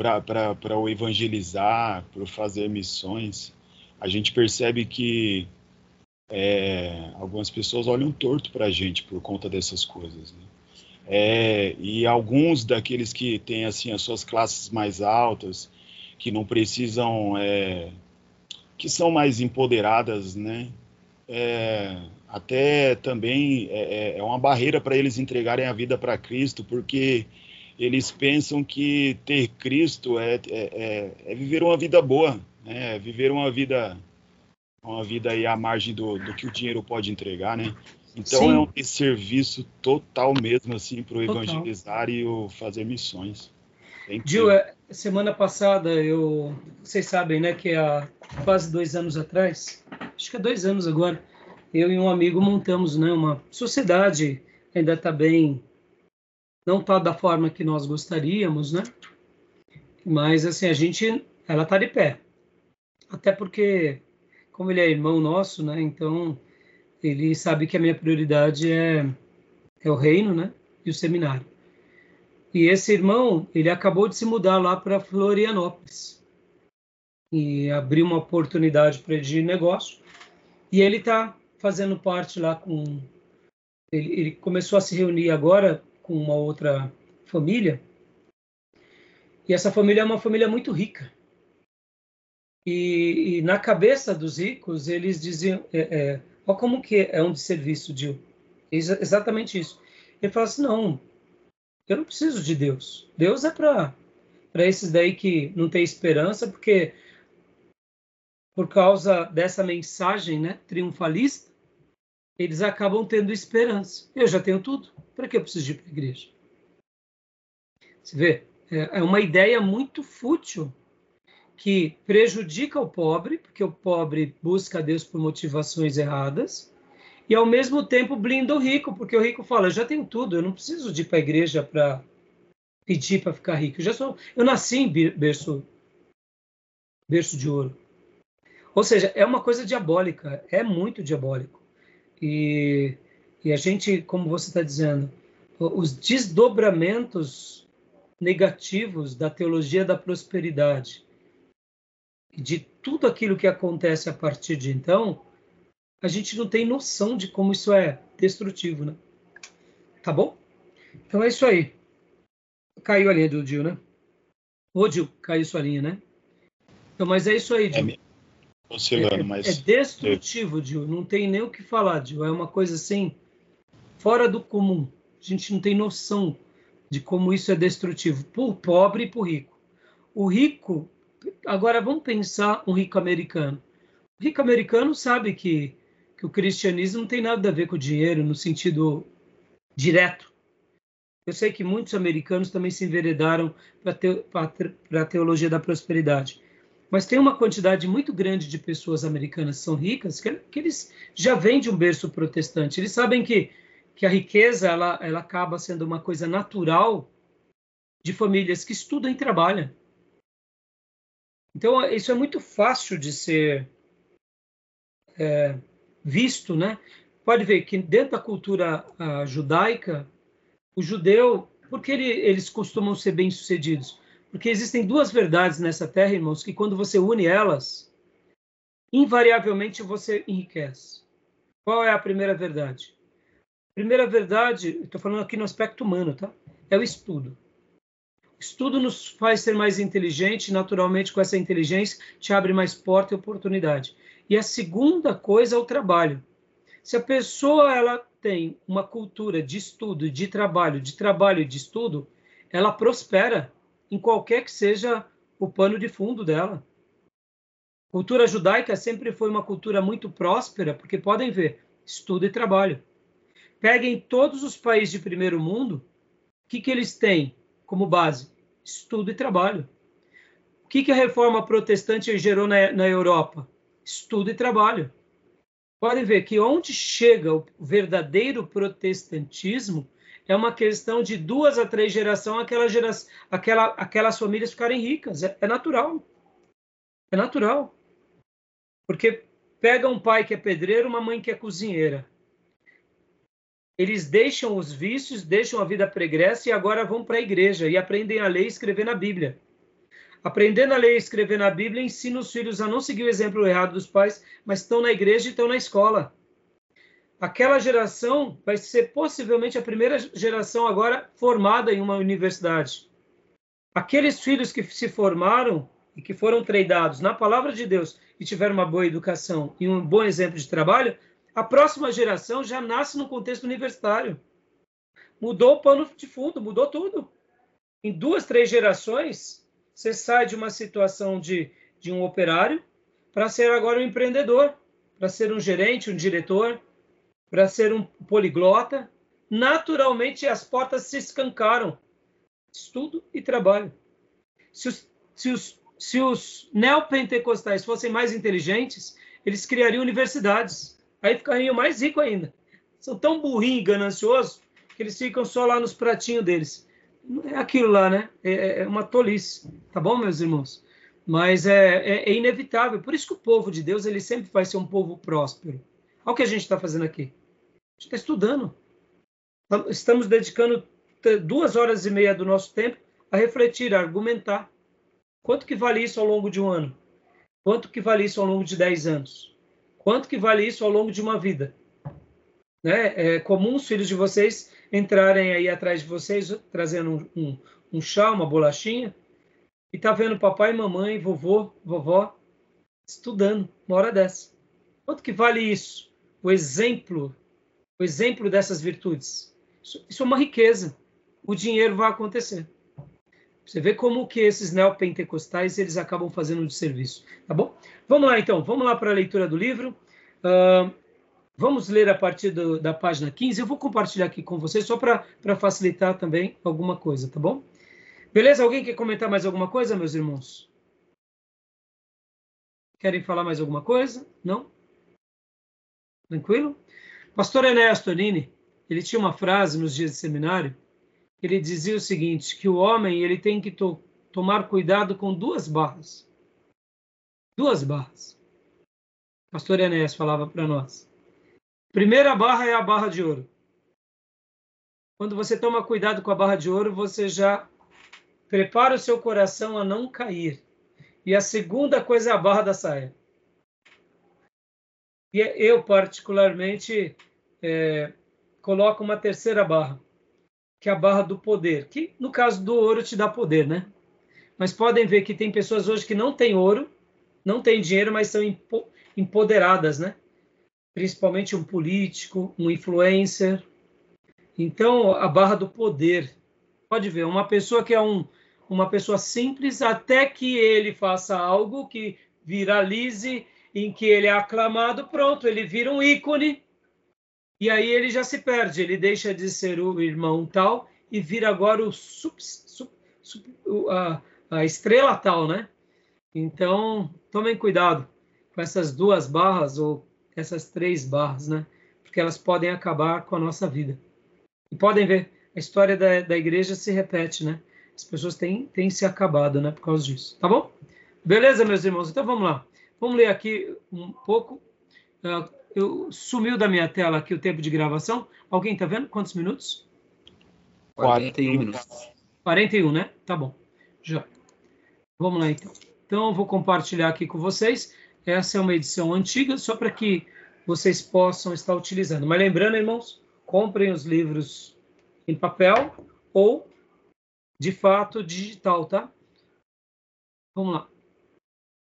para o evangelizar, para fazer missões, a gente percebe que é, algumas pessoas olham torto para a gente por conta dessas coisas. Né? É, e alguns daqueles que têm assim as suas classes mais altas, que não precisam, é, que são mais empoderadas, né? É, até também é, é, é uma barreira para eles entregarem a vida para Cristo, porque eles pensam que ter Cristo é, é, é, é viver uma vida boa, né? É viver uma vida uma vida aí à margem do, do que o dinheiro pode entregar, né? Então Sim. é um serviço total mesmo assim para o evangelizar e o fazer missões. Gil, é, semana passada eu, vocês sabem, né, que há quase dois anos atrás, acho que é dois anos agora, eu e um amigo montamos, né, uma sociedade ainda está bem não está da forma que nós gostaríamos, né? Mas assim, a gente, ela está de pé. Até porque, como ele é irmão nosso, né? Então, ele sabe que a minha prioridade é, é o reino, né? E o seminário. E esse irmão, ele acabou de se mudar lá para Florianópolis. E abriu uma oportunidade para ele de negócio. E ele está fazendo parte lá com. Ele, ele começou a se reunir agora com uma outra família. E essa família é uma família muito rica. E, e na cabeça dos ricos, eles diziam: é, é, ó, como que é um de serviço, Dil? exatamente isso. Ele fala assim: não, eu não preciso de Deus. Deus é para esses daí que não tem esperança, porque por causa dessa mensagem né, triunfalista, eles acabam tendo esperança. Eu já tenho tudo. Para que eu preciso ir para a igreja? Você vê? É, é uma ideia muito fútil que prejudica o pobre, porque o pobre busca a Deus por motivações erradas, e ao mesmo tempo blinda o rico, porque o rico fala: eu já tenho tudo, eu não preciso de ir para a igreja para pedir para ficar rico. Eu já sou, eu nasci em berço, berço de ouro. Ou seja, é uma coisa diabólica, é muito diabólico. E E a gente, como você está dizendo, os desdobramentos negativos da teologia da prosperidade, de tudo aquilo que acontece a partir de então, a gente não tem noção de como isso é destrutivo, né? Tá bom? Então é isso aí. Caiu a linha do Dil, né? Ô, Dil, caiu sua linha, né? Então, mas é isso aí, Dil. É, oscilando, é, mas... é destrutivo, Dil. Não tem nem o que falar, Dil. É uma coisa assim, fora do comum. A gente não tem noção de como isso é destrutivo o pobre e o rico. O rico, agora vamos pensar um rico americano. O rico americano sabe que, que o cristianismo não tem nada a ver com o dinheiro no sentido direto. Eu sei que muitos americanos também se enveredaram para a teologia da prosperidade. Mas tem uma quantidade muito grande de pessoas americanas que são ricas que, que eles já vêm de um berço protestante. Eles sabem que, que a riqueza ela, ela acaba sendo uma coisa natural de famílias que estudam e trabalham. Então, isso é muito fácil de ser é, visto, né? Pode ver que dentro da cultura judaica, o judeu, porque ele, eles costumam ser bem-sucedidos? Porque existem duas verdades nessa terra, irmãos, que quando você une elas, invariavelmente você enriquece. Qual é a primeira verdade? Primeira verdade, estou falando aqui no aspecto humano, tá? É o estudo. Estudo nos faz ser mais inteligente, naturalmente, com essa inteligência, te abre mais porta e oportunidade. E a segunda coisa é o trabalho. Se a pessoa ela tem uma cultura de estudo, de trabalho, de trabalho e de estudo, ela prospera em qualquer que seja o pano de fundo dela. Cultura judaica sempre foi uma cultura muito próspera, porque podem ver, estudo e trabalho. Peguem todos os países de primeiro mundo, o que, que eles têm como base? Estudo e trabalho. O que, que a reforma protestante gerou na, na Europa? Estudo e trabalho. Podem ver que onde chega o verdadeiro protestantismo é uma questão de duas a três gerações, aquela gera, aquela, aquelas famílias ficarem ricas. É, é natural. É natural. Porque pega um pai que é pedreiro, uma mãe que é cozinheira. Eles deixam os vícios, deixam a vida pregressa e agora vão para a igreja e aprendem a ler e escrever na Bíblia. Aprendendo a ler e escrever na Bíblia, ensina os filhos a não seguir o exemplo errado dos pais, mas estão na igreja e estão na escola aquela geração vai ser possivelmente a primeira geração agora formada em uma universidade. Aqueles filhos que se formaram e que foram treinados na palavra de Deus e tiveram uma boa educação e um bom exemplo de trabalho, a próxima geração já nasce no contexto universitário. Mudou o pano de fundo, mudou tudo. Em duas, três gerações, você sai de uma situação de, de um operário para ser agora um empreendedor, para ser um gerente, um diretor, para ser um poliglota, naturalmente as portas se escancaram. Estudo e trabalho. Se os, se os, se os neopentecostais fossem mais inteligentes, eles criariam universidades. Aí ficariam mais ricos ainda. São tão burrinhos e gananciosos que eles ficam só lá nos pratinhos deles. É aquilo lá, né? É, é, é uma tolice. Tá bom, meus irmãos? Mas é, é, é inevitável. Por isso que o povo de Deus ele sempre vai ser um povo próspero. Olha o que a gente está fazendo aqui está estudando. Estamos dedicando duas horas e meia do nosso tempo a refletir, a argumentar. Quanto que vale isso ao longo de um ano? Quanto que vale isso ao longo de dez anos? Quanto que vale isso ao longo de uma vida? Né? É comum os filhos de vocês entrarem aí atrás de vocês, trazendo um, um, um chá, uma bolachinha, e tá vendo papai, mamãe, vovô, vovó estudando uma hora dessa. Quanto que vale isso? O exemplo o exemplo dessas virtudes. Isso, isso é uma riqueza. O dinheiro vai acontecer. Você vê como que esses neopentecostais eles acabam fazendo de serviço, tá bom? Vamos lá então, vamos lá para a leitura do livro. Uh, vamos ler a partir do, da página 15. Eu vou compartilhar aqui com vocês só para facilitar também alguma coisa, tá bom? Beleza? Alguém quer comentar mais alguma coisa, meus irmãos? Querem falar mais alguma coisa? Não? Tranquilo? Pastor Ernesto Nini, ele tinha uma frase nos dias de seminário, ele dizia o seguinte, que o homem ele tem que to tomar cuidado com duas barras. Duas barras. Pastor Enéas falava para nós. Primeira barra é a barra de ouro. quando você toma cuidado com a barra de ouro, você já prepara o seu coração a não cair. E a segunda coisa é a barra da saia. E eu, particularmente, é, coloco uma terceira barra, que é a barra do poder, que no caso do ouro te dá poder, né? Mas podem ver que tem pessoas hoje que não têm ouro, não têm dinheiro, mas são empoderadas, né? Principalmente um político, um influencer. Então, a barra do poder. Pode ver, uma pessoa que é um, uma pessoa simples, até que ele faça algo que viralize, em que ele é aclamado, pronto, ele vira um ícone e aí ele já se perde, ele deixa de ser o irmão tal e vira agora o sub, sub, sub, a, a estrela tal, né? Então, tomem cuidado com essas duas barras ou essas três barras, né? Porque elas podem acabar com a nossa vida. E podem ver, a história da, da igreja se repete, né? As pessoas têm, têm se acabado, né? Por causa disso. Tá bom? Beleza, meus irmãos? Então vamos lá. Vamos ler aqui um pouco. Uh, eu, sumiu da minha tela aqui o tempo de gravação. Alguém está vendo? Quantos minutos? 41 minutos. 41, né? Tá bom. Já. Vamos lá, então. Então, eu vou compartilhar aqui com vocês. Essa é uma edição antiga, só para que vocês possam estar utilizando. Mas lembrando, irmãos, comprem os livros em papel ou, de fato, digital, tá? Vamos lá.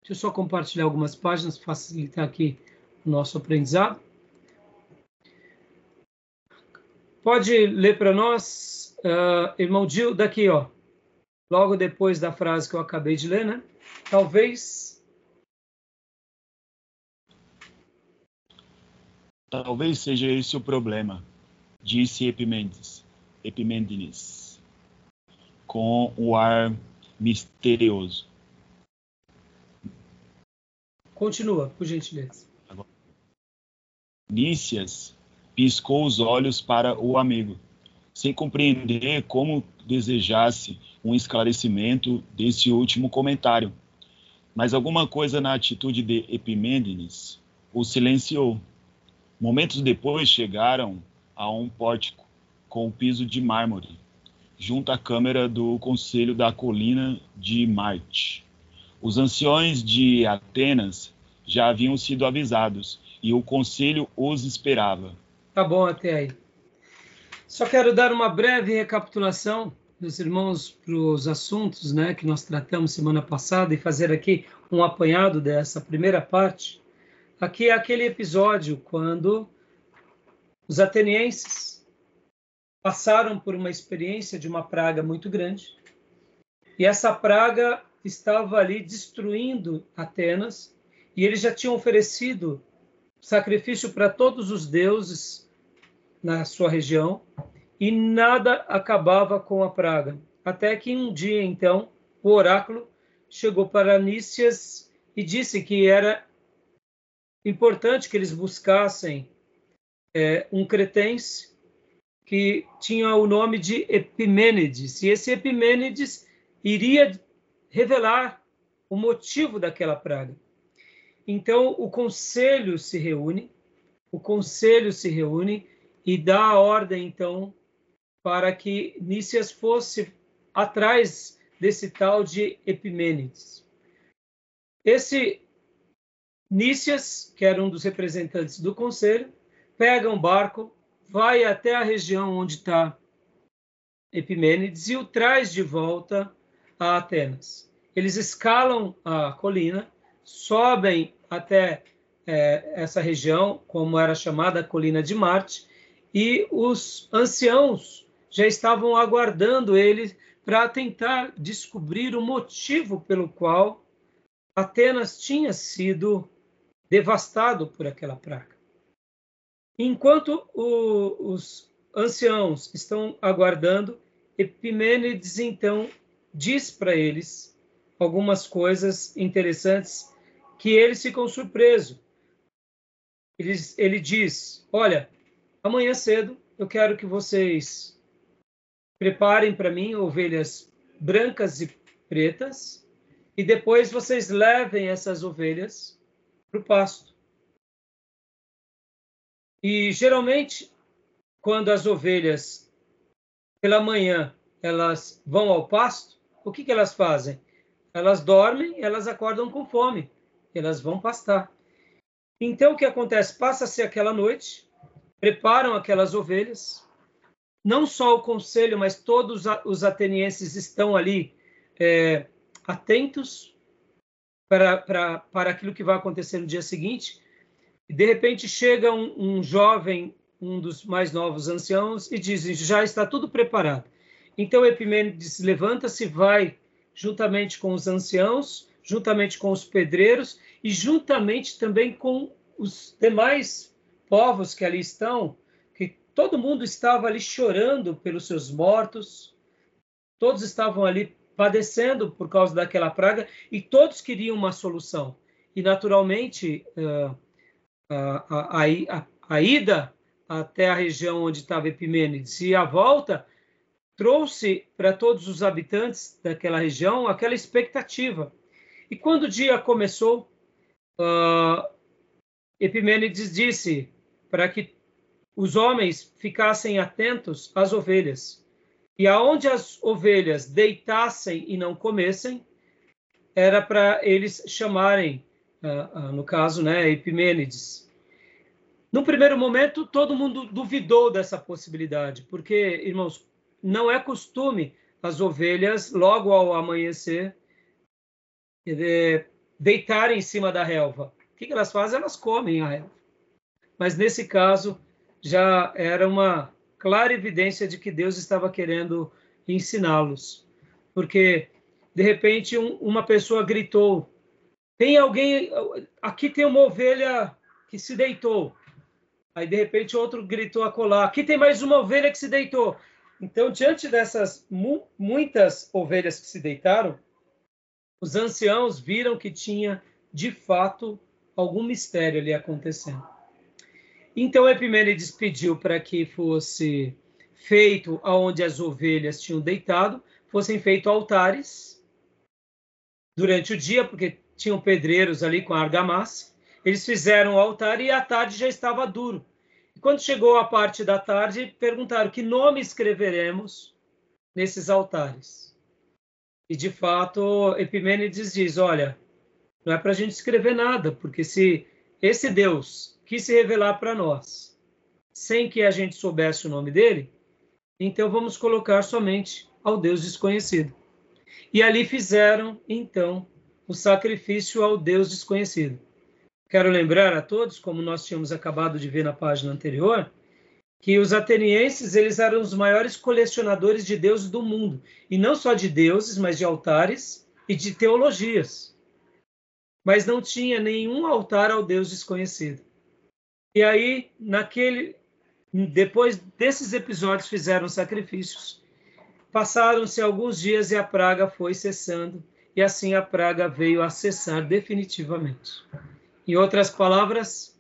Deixa eu só compartilhar algumas páginas, facilitar aqui nosso aprendizado. Pode ler para nós, uh, irmão Gil, daqui, ó, logo depois da frase que eu acabei de ler, né? Talvez. Talvez seja esse o problema, disse Epimênides, Epimênides com o ar misterioso. Continua, por gentileza. Nícias piscou os olhos para o amigo, sem compreender como desejasse um esclarecimento desse último comentário. Mas alguma coisa na atitude de Epimênides o silenciou. Momentos depois chegaram a um pórtico com o piso de mármore, junto à câmara do Conselho da Colina de Marte. Os anciões de Atenas já haviam sido avisados e o conselho os esperava. Tá bom até aí. Só quero dar uma breve recapitulação, meus irmãos, para os assuntos né, que nós tratamos semana passada e fazer aqui um apanhado dessa primeira parte. Aqui é aquele episódio quando os atenienses passaram por uma experiência de uma praga muito grande e essa praga estava ali destruindo Atenas e eles já tinham oferecido sacrifício para todos os deuses na sua região e nada acabava com a praga. Até que um dia, então, o oráculo chegou para Nícias e disse que era importante que eles buscassem é, um cretense que tinha o nome de Epimênides. E esse Epimênides iria revelar o motivo daquela praga. Então, o conselho se reúne, o conselho se reúne e dá a ordem, então, para que Nícias fosse atrás desse tal de Epimênides. Esse Nícias, que era um dos representantes do conselho, pega um barco, vai até a região onde está Epimênides e o traz de volta a Atenas. Eles escalam a colina, sobem até é, essa região, como era chamada a Colina de Marte, e os anciãos já estavam aguardando ele para tentar descobrir o motivo pelo qual Atenas tinha sido devastado por aquela praga. Enquanto o, os anciãos estão aguardando, Epimênides então diz para eles algumas coisas interessantes que eles ficam surpresos. Ele, diz: Olha, amanhã cedo eu quero que vocês preparem para mim ovelhas brancas e pretas, e depois vocês levem essas ovelhas para o pasto. E geralmente, quando as ovelhas pela manhã elas vão ao pasto, o que, que elas fazem? Elas dormem, elas acordam com fome, elas vão pastar. Então o que acontece? Passa-se aquela noite, preparam aquelas ovelhas, não só o conselho, mas todos os atenienses estão ali é, atentos para, para, para aquilo que vai acontecer no dia seguinte. E de repente chega um, um jovem, um dos mais novos anciãos, e diz: já está tudo preparado. Então Epimênides levanta-se, vai juntamente com os anciãos, juntamente com os pedreiros e juntamente também com os demais povos que ali estão, que todo mundo estava ali chorando pelos seus mortos, todos estavam ali padecendo por causa daquela praga e todos queriam uma solução. E naturalmente uh, a, a, a, a, ida até a região onde estava Epimênides e a volta trouxe para todos os habitantes daquela região aquela expectativa. E quando o dia começou, uh, Epimênides disse para que os homens ficassem atentos às ovelhas. E aonde as ovelhas deitassem e não comessem, era para eles chamarem, uh, uh, no caso, né, Epimênides. No primeiro momento, todo mundo duvidou dessa possibilidade, porque, irmãos, não é costume as ovelhas, logo ao amanhecer, deitarem em cima da relva. O que elas fazem? Elas comem a relva. Mas nesse caso, já era uma clara evidência de que Deus estava querendo ensiná-los. Porque, de repente, um, uma pessoa gritou: Tem alguém. Aqui tem uma ovelha que se deitou. Aí, de repente, outro gritou a colar: Aqui tem mais uma ovelha que se deitou. Então, diante dessas mu muitas ovelhas que se deitaram, os anciãos viram que tinha, de fato, algum mistério ali acontecendo. Então, Epimênides pediu para que fosse feito aonde as ovelhas tinham deitado, fossem feitos altares durante o dia, porque tinham pedreiros ali com argamassa. Eles fizeram o altar e à tarde já estava duro. E quando chegou a parte da tarde, perguntaram que nome escreveremos nesses altares. E de fato, Epimênides diz: olha, não é para a gente escrever nada, porque se esse Deus quis se revelar para nós, sem que a gente soubesse o nome dele, então vamos colocar somente ao Deus desconhecido. E ali fizeram, então, o sacrifício ao Deus desconhecido. Quero lembrar a todos, como nós tínhamos acabado de ver na página anterior, que os atenienses eles eram os maiores colecionadores de deuses do mundo, e não só de deuses, mas de altares e de teologias. Mas não tinha nenhum altar ao Deus desconhecido. E aí, naquele depois desses episódios fizeram sacrifícios. Passaram-se alguns dias e a praga foi cessando, e assim a praga veio a cessar definitivamente. Em outras palavras,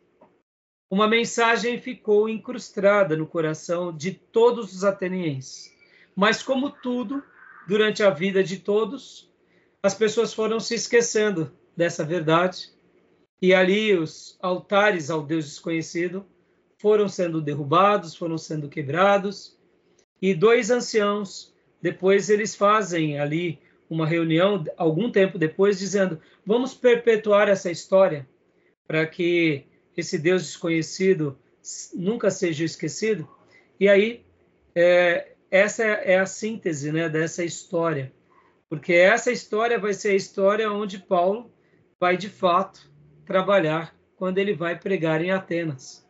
uma mensagem ficou incrustada no coração de todos os atenienses. Mas, como tudo, durante a vida de todos, as pessoas foram se esquecendo dessa verdade, e ali os altares ao Deus desconhecido foram sendo derrubados, foram sendo quebrados, e dois anciãos, depois eles fazem ali uma reunião, algum tempo depois, dizendo: vamos perpetuar essa história para que esse Deus desconhecido nunca seja esquecido. E aí, é, essa é a síntese né, dessa história, porque essa história vai ser a história onde Paulo vai de fato trabalhar quando ele vai pregar em Atenas.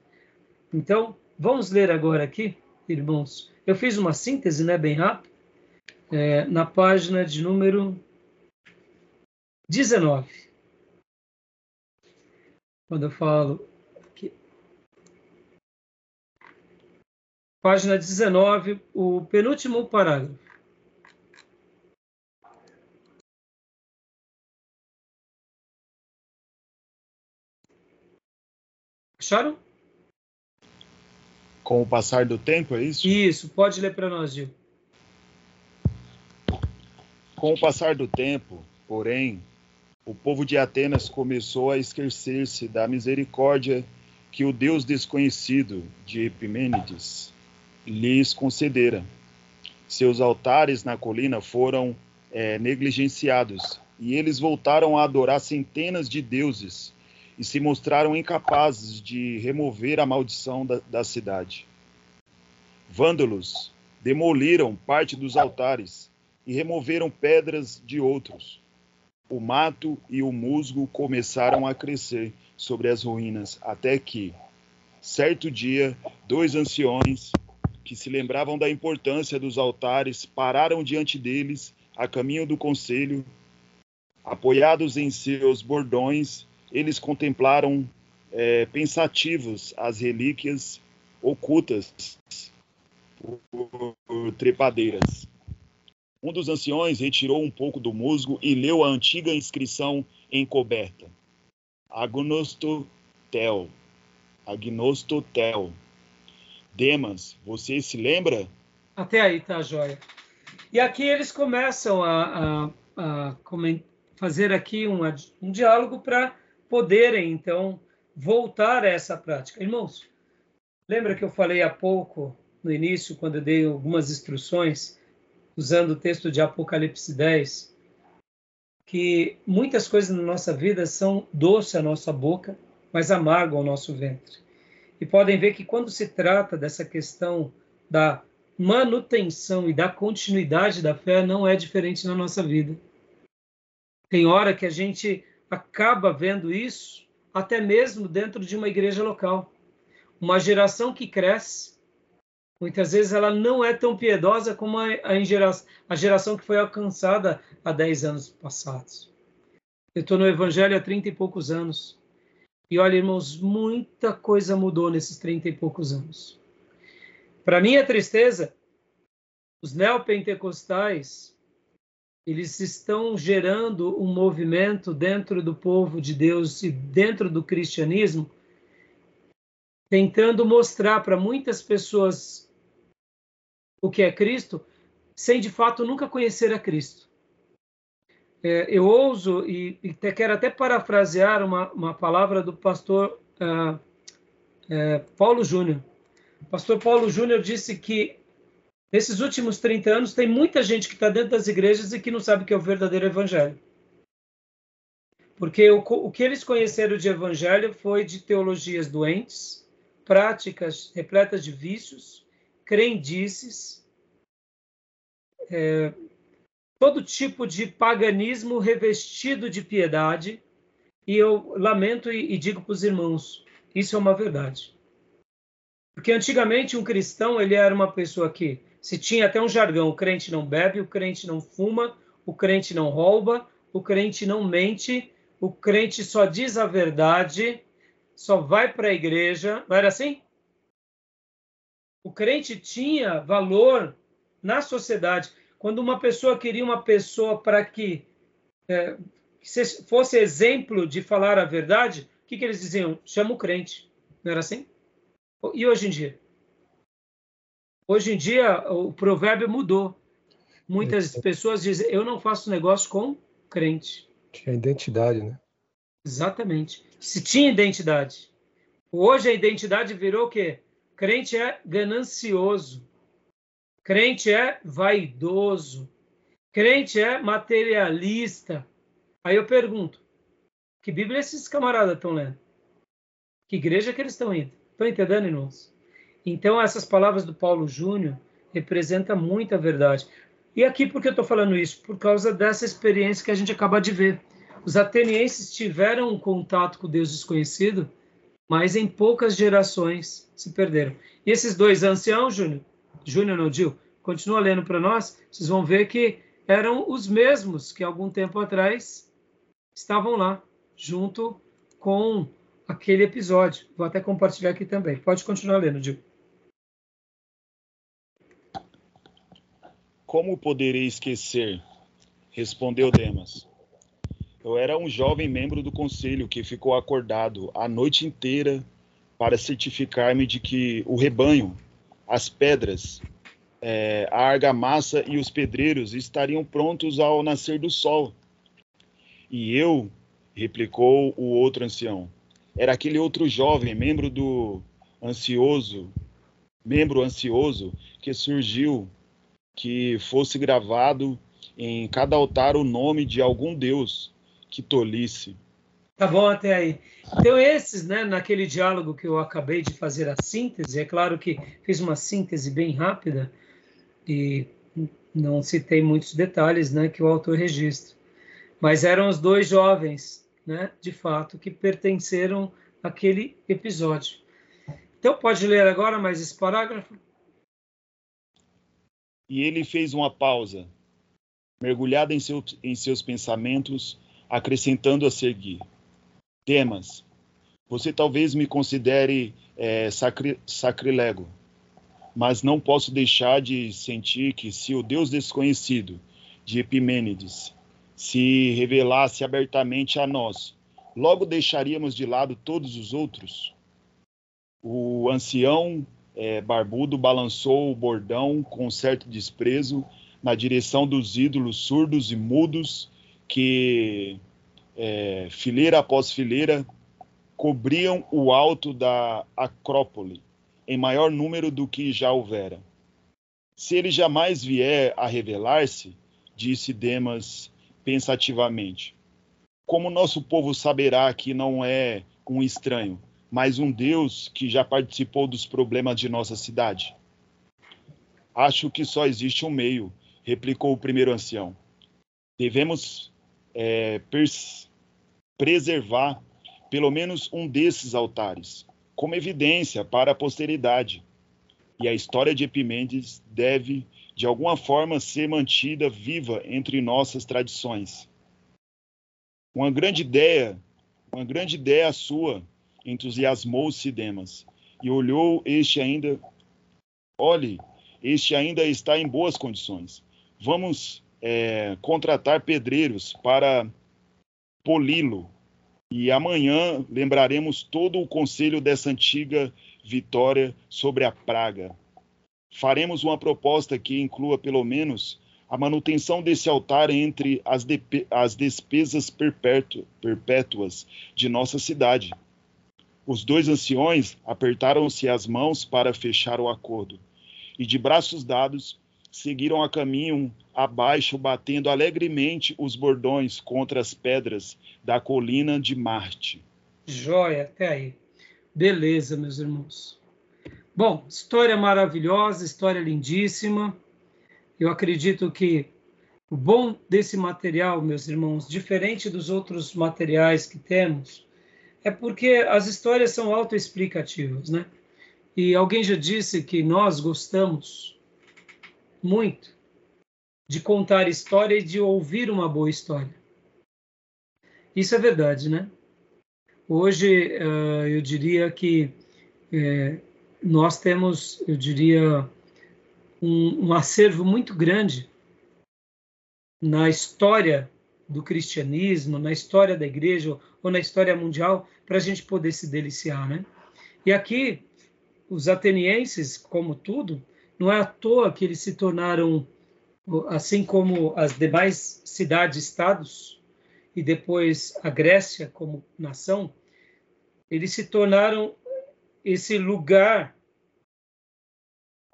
Então, vamos ler agora aqui, irmãos. Eu fiz uma síntese, né, bem rápido, é, na página de número 19 quando eu falo Página 19, o penúltimo parágrafo. Acharam? Com o passar do tempo, é isso? Isso, pode ler para nós, Gil. Com o passar do tempo, porém, o povo de Atenas começou a esquecer-se da misericórdia que o Deus desconhecido de Epimênides lhes concedera. seus altares na colina foram é, negligenciados e eles voltaram a adorar centenas de deuses e se mostraram incapazes de remover a maldição da, da cidade. Vândalos demoliram parte dos altares e removeram pedras de outros. O mato e o musgo começaram a crescer sobre as ruínas, até que, certo dia, dois anciões que se lembravam da importância dos altares pararam diante deles, a caminho do conselho. Apoiados em seus bordões, eles contemplaram é, pensativos as relíquias ocultas por trepadeiras. Um dos anciões retirou um pouco do musgo e leu a antiga inscrição encoberta. Agnosto Tel. Demas, você se lembra? Até aí tá, joia. E aqui eles começam a, a, a fazer aqui um, diálogo para poderem, então, voltar a essa prática. Irmãos, lembra que eu falei há pouco, no início, quando eu dei algumas instruções, usando o texto de Apocalipse 10, que muitas coisas na nossa vida são doces à nossa boca, mas amargam ao nosso ventre. E podem ver que quando se trata dessa questão da manutenção e da continuidade da fé, não é diferente na nossa vida. Tem hora que a gente acaba vendo isso até mesmo dentro de uma igreja local. Uma geração que cresce, muitas vezes ela não é tão piedosa como a, a, geração, que foi alcançada há 10 anos passados. Eu estou no Evangelho há 30 e poucos anos. E olha, irmãos, muita coisa mudou nesses 30 e poucos anos. Para minha tristeza, os neopentecostais eles estão gerando um movimento dentro do povo de Deus e dentro do cristianismo, tentando mostrar para muitas pessoas o que é Cristo, sem de fato nunca conhecer a Cristo. É, eu ouso e, e quero até parafrasear uma, uma palavra do pastor uh, uh, Paulo Júnior. Pastor Paulo Júnior disse que Nesses últimos 30 anos, tem muita gente que está dentro das igrejas e que não sabe o que é o verdadeiro evangelho. Porque o, o que eles conheceram de evangelho foi de teologias doentes, práticas repletas de vícios, crendices, é, todo tipo de paganismo revestido de piedade. E eu lamento e, e digo para os irmãos, isso é uma verdade. Porque antigamente um cristão ele era uma pessoa que se tinha até um jargão: o crente não bebe, o crente não fuma, o crente não rouba, o crente não mente, o crente só diz a verdade, só vai para a igreja. Não era assim? O crente tinha valor na sociedade. Quando uma pessoa queria uma pessoa para que, é, fosse exemplo de falar a verdade, o que, que eles diziam? Chama o crente. Não era assim? E hoje em dia? Hoje em dia, o provérbio mudou. Muitas pessoas dizem: Eu não faço negócio com crente. Tinha identidade, né? Exatamente. Se tinha identidade. Hoje a identidade virou o quê? Crente é ganancioso. Crente é vaidoso. Crente é materialista. Aí eu pergunto: que Bíblia esses camaradas estão lendo? Que igreja que eles estão indo? Estão entendendo, irmãos? Então, essas palavras do Paulo Júnior representam muita verdade. E aqui, por que eu estou falando isso? Por causa dessa experiência que a gente acaba de ver. Os atenienses tiveram um contato com Deus desconhecido, mas em poucas gerações se perderam. E esses dois anciãos, Júnior, Júnior não, Gil, continua lendo para nós, vocês vão ver que eram os mesmos que algum tempo atrás estavam lá, junto com aquele episódio. Vou até compartilhar aqui também. Pode continuar lendo, Gil. Como poderei esquecer? Respondeu Demas. Eu era um jovem membro do conselho que ficou acordado a noite inteira para certificar-me de que o rebanho, as pedras, é, a argamassa e os pedreiros estariam prontos ao nascer do sol. E eu, replicou o outro ancião, era aquele outro jovem, membro do ansioso, membro ansioso que surgiu que fosse gravado em cada altar o nome de algum deus. Que tolice. Tá bom até aí. Então, esses, né, naquele diálogo que eu acabei de fazer a síntese, é claro que fiz uma síntese bem rápida e não citei muitos detalhes né, que o autor registra. Mas eram os dois jovens, né, de fato, que pertenceram àquele episódio. Então, pode ler agora mais esse parágrafo? E ele fez uma pausa, mergulhado em, seu, em seus pensamentos, acrescentando a seguir temas. Você talvez me considere é, sacri, sacrilego, mas não posso deixar de sentir que se o Deus desconhecido de Epimênides se revelasse abertamente a nós, logo deixaríamos de lado todos os outros? O ancião é, barbudo balançou o bordão com certo desprezo na direção dos ídolos surdos e mudos que é, fileira após fileira, cobriam o alto da Acrópole, em maior número do que já houvera. Se ele jamais vier a revelar-se, disse Demas pensativamente, como nosso povo saberá que não é um estranho, mas um Deus que já participou dos problemas de nossa cidade? Acho que só existe um meio, replicou o primeiro ancião. Devemos é, preservar pelo menos um desses altares, como evidência para a posteridade. E a história de Epimendes deve, de alguma forma, ser mantida viva entre nossas tradições. Uma grande ideia, uma grande ideia sua, entusiasmou-se Demas, e olhou este ainda. Olhe, este ainda está em boas condições. Vamos é, contratar pedreiros para poli-lo. E amanhã lembraremos todo o conselho dessa antiga vitória sobre a praga. Faremos uma proposta que inclua pelo menos a manutenção desse altar entre as, de, as despesas perpétuas de nossa cidade. Os dois anciões apertaram-se as mãos para fechar o acordo, e de braços dados seguiram a caminho abaixo, batendo alegremente os bordões contra as pedras da colina de Marte. Joia, até aí. Beleza, meus irmãos. Bom, história maravilhosa, história lindíssima. Eu acredito que o bom desse material, meus irmãos, diferente dos outros materiais que temos, é porque as histórias são autoexplicativas, né? E alguém já disse que nós gostamos muito de contar história e de ouvir uma boa história. Isso é verdade, né? Hoje, uh, eu diria que é, nós temos, eu diria, um acervo muito grande na história do cristianismo, na história da igreja ou na história mundial, para a gente poder se deliciar, né? E aqui, os atenienses, como tudo, não é à toa que eles se tornaram, assim como as demais cidades-estados, e depois a Grécia como nação, eles se tornaram esse lugar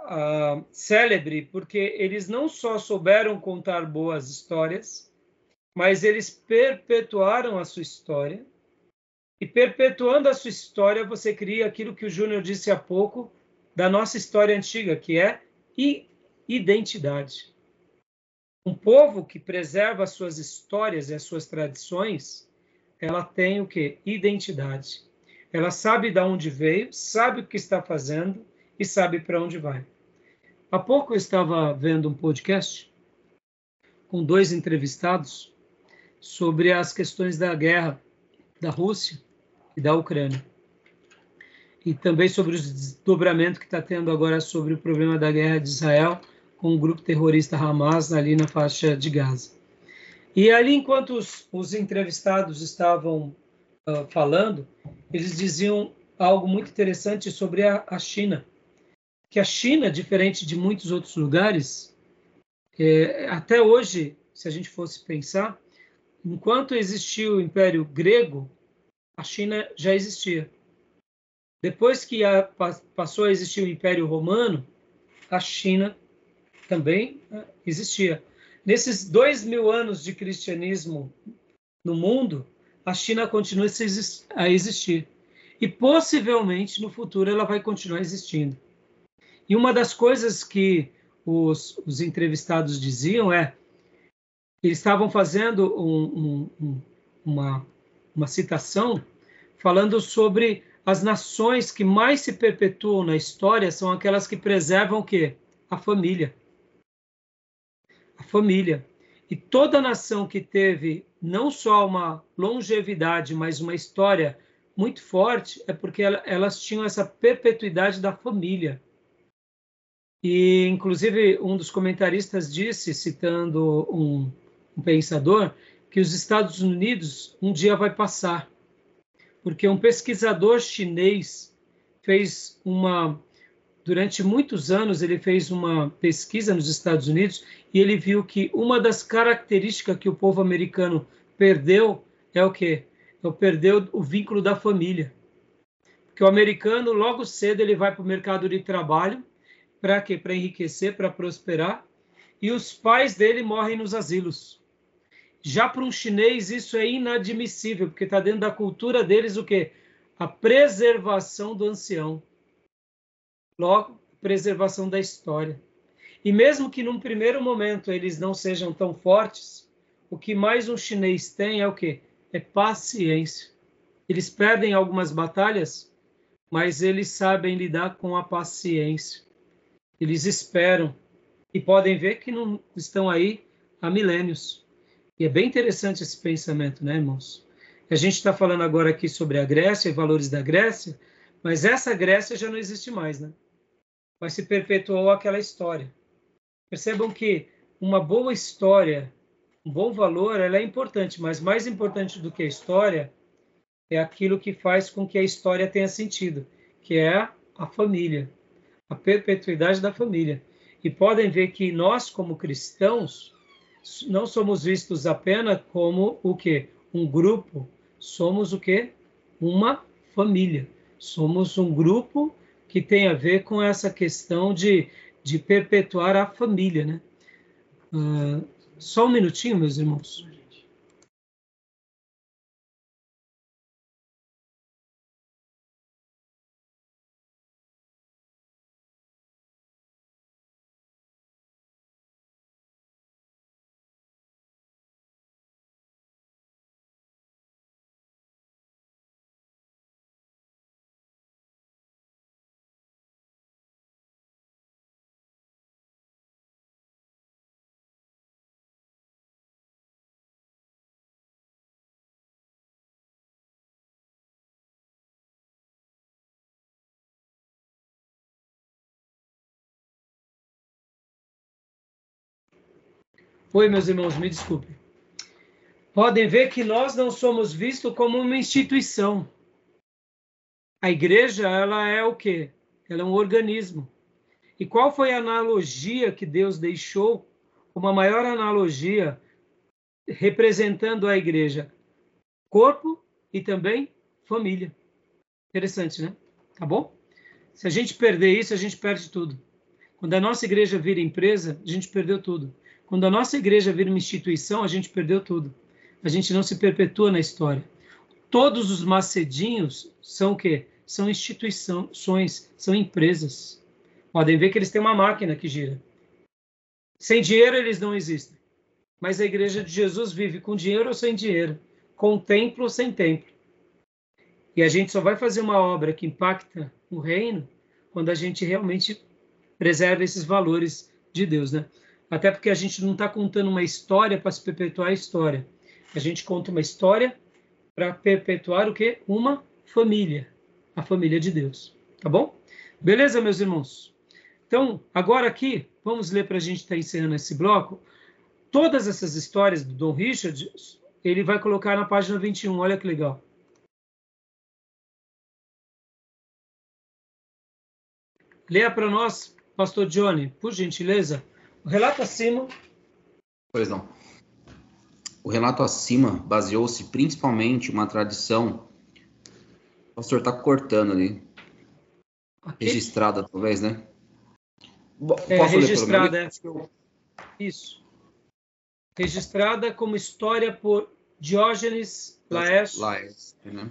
uh, célebre, porque eles não só souberam contar boas histórias, mas eles perpetuaram a sua história. E perpetuando a sua história, você cria aquilo que o Júnior disse há pouco, da nossa história antiga, que é identidade. Um povo que preserva as suas histórias e as suas tradições, ela tem o que? Identidade. Ela sabe de onde veio, sabe o que está fazendo e sabe para onde vai. Há pouco eu estava vendo um podcast com dois entrevistados sobre as questões da guerra da Rússia e da Ucrânia e também sobre o desdobramento que está tendo agora sobre o problema da guerra de Israel com o grupo terrorista Hamas ali na faixa de Gaza. E ali, enquanto os, os entrevistados estavam uh, falando, eles diziam algo muito interessante sobre a, a, China. Que a China, diferente de muitos outros lugares, é, até hoje, se a gente fosse pensar, enquanto existia o Império Grego, a China já existia. Depois que a, passou a existir o Império Romano, a China também né, existia. Nesses dois mil anos de cristianismo no mundo, a China continua a existir. E possivelmente no futuro ela vai continuar existindo. E uma das coisas que os, os entrevistados diziam é eles estavam fazendo um, um, uma, uma citação falando sobre as nações que mais se perpetuam na história são aquelas que preservam o quê? A família. A família. E toda nação que teve não só uma longevidade, mas uma história muito forte, é porque elas tinham essa perpetuidade da família. E, inclusive, um dos comentaristas disse, citando um, um pensador, que os Estados Unidos um dia vai passar porque um pesquisador chinês fez uma durante muitos anos ele fez uma pesquisa nos Estados Unidos e ele viu que uma das características que o povo americano perdeu é o quê? É o perdeu o vínculo da família. Porque o americano logo cedo ele vai para o mercado de trabalho para quê? Para enriquecer, para prosperar, e os pais dele morrem nos asilos. Já para um chinês isso é inadmissível, porque está dentro da cultura deles o quê? A preservação do ancião. Logo, preservação da história. E mesmo que num primeiro momento eles não sejam tão fortes, o que mais um chinês tem é o quê? É paciência. Eles perdem algumas batalhas, mas eles sabem lidar com a paciência. Eles esperam e podem ver que não estão aí há milênios. E é bem interessante esse pensamento, né, irmãos? A gente está falando agora aqui sobre a Grécia e valores da Grécia, mas essa Grécia já não existe mais, né? Mas se perpetuou aquela história. Percebam que uma boa história, um bom valor, ela é importante, mas mais importante do que a história é aquilo que faz com que a história tenha sentido, que é a família, a perpetuidade da família. E podem ver que nós, como cristãos, não somos vistos apenas como o que? Um grupo. Somos o que? Uma família. Somos um grupo que tem a ver com essa questão de, de perpetuar a família, né? Uh, só um minutinho, meus irmãos. Oi, meus irmãos, me desculpe. Podem ver que nós não somos vistos como uma instituição. A igreja, ela é o quê? Ela é um organismo. E qual foi a analogia que Deus deixou? Uma maior analogia representando a igreja: corpo e também família. Interessante, né? Tá bom? Se a gente perder isso, a gente perde tudo. Quando a nossa igreja vira empresa, a gente perdeu tudo. Quando a nossa igreja vira uma instituição, a gente perdeu tudo. A gente não se perpetua na história. Todos os macedinhos são o quê? São instituições, são empresas. Podem ver que eles têm uma máquina que gira. Sem dinheiro eles não existem. Mas a igreja de Jesus vive com dinheiro ou sem dinheiro, com templo ou sem templo. E a gente só vai fazer uma obra que impacta o reino quando a gente realmente preserva esses valores de Deus, né? Até porque a gente não está contando uma história para se perpetuar a história. A gente conta uma história para perpetuar o quê? Uma família. A família de Deus. Tá bom? Beleza, meus irmãos? Então, agora aqui, vamos ler para a gente estar tá encerrando esse bloco. Todas essas histórias do Dom Richard, ele vai colocar na página 21. Olha que legal. Leia para nós, Pastor Johnny, por gentileza, o relato acima. Pois não. O relato acima baseou-se principalmente em uma tradição. O pastor está cortando ali. Okay. Registrada, talvez, né? é, registrada. É, isso. Registrada como história por Diógenes Laércio. Laércio né?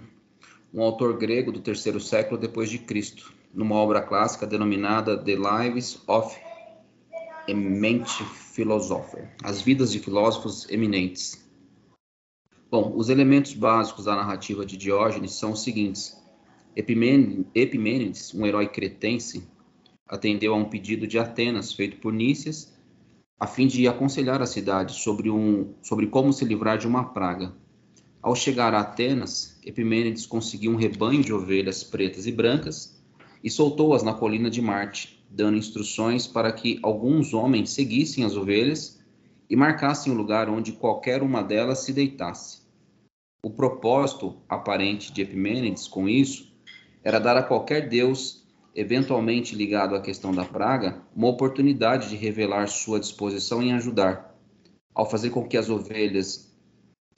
Um autor grego do terceiro século depois de Cristo, numa obra clássica denominada The Lives of Eminent Philosopher, As Vidas de Filósofos Eminentes. Bom, os elementos básicos da narrativa de Diógenes são os seguintes. Epimênides, um herói cretense, atendeu a um pedido de Atenas feito por Nícias, a fim de aconselhar a cidade sobre, um, sobre como se livrar de uma praga. Ao chegar a Atenas, Epimênides conseguiu um rebanho de ovelhas pretas e brancas e soltou-as na colina de Marte, dando instruções para que alguns homens seguissem as ovelhas e marcassem o lugar onde qualquer uma delas se deitasse. O propósito aparente de Epimênides com isso era dar a qualquer deus, eventualmente ligado à questão da praga, uma oportunidade de revelar sua disposição em ajudar. Ao fazer com que as ovelhas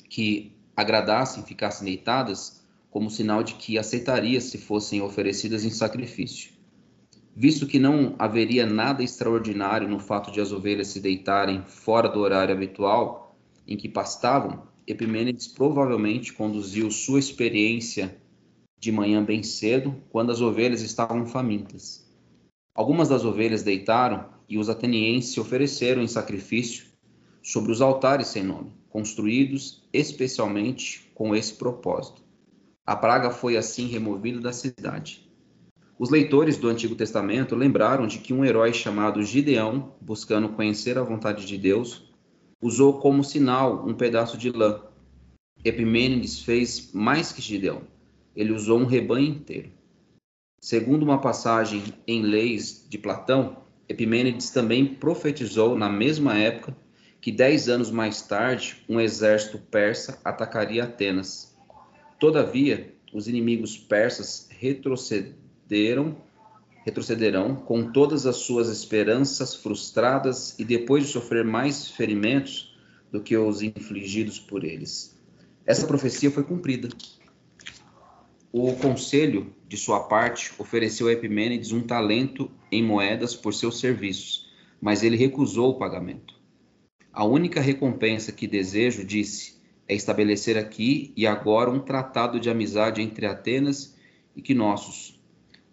que agradassem ficassem deitadas, como sinal de que aceitaria se fossem oferecidas em sacrifício. Visto que não haveria nada extraordinário no fato de as ovelhas se deitarem fora do horário habitual em que pastavam, Epimênides provavelmente conduziu sua experiência de manhã bem cedo, quando as ovelhas estavam famintas. Algumas das ovelhas deitaram e os atenienses se ofereceram em sacrifício sobre os altares sem nome, construídos especialmente com esse propósito. A praga foi assim removida da cidade. Os leitores do Antigo Testamento lembraram de que um herói chamado Gideão, buscando conhecer a vontade de Deus, usou como sinal um pedaço de lã. Epimênides fez mais que Gideão ele usou um rebanho inteiro. Segundo uma passagem em Leis de Platão, Epimênides também profetizou na mesma época que dez anos mais tarde um exército persa atacaria Atenas. Todavia, os inimigos persas retrocederam, retrocederão com todas as suas esperanças frustradas e depois de sofrer mais ferimentos do que os infligidos por eles. Essa profecia foi cumprida o conselho, de sua parte, ofereceu a Epimênides um talento em moedas por seus serviços, mas ele recusou o pagamento. A única recompensa que desejo, disse, é estabelecer aqui e agora um tratado de amizade entre Atenas e Knossos.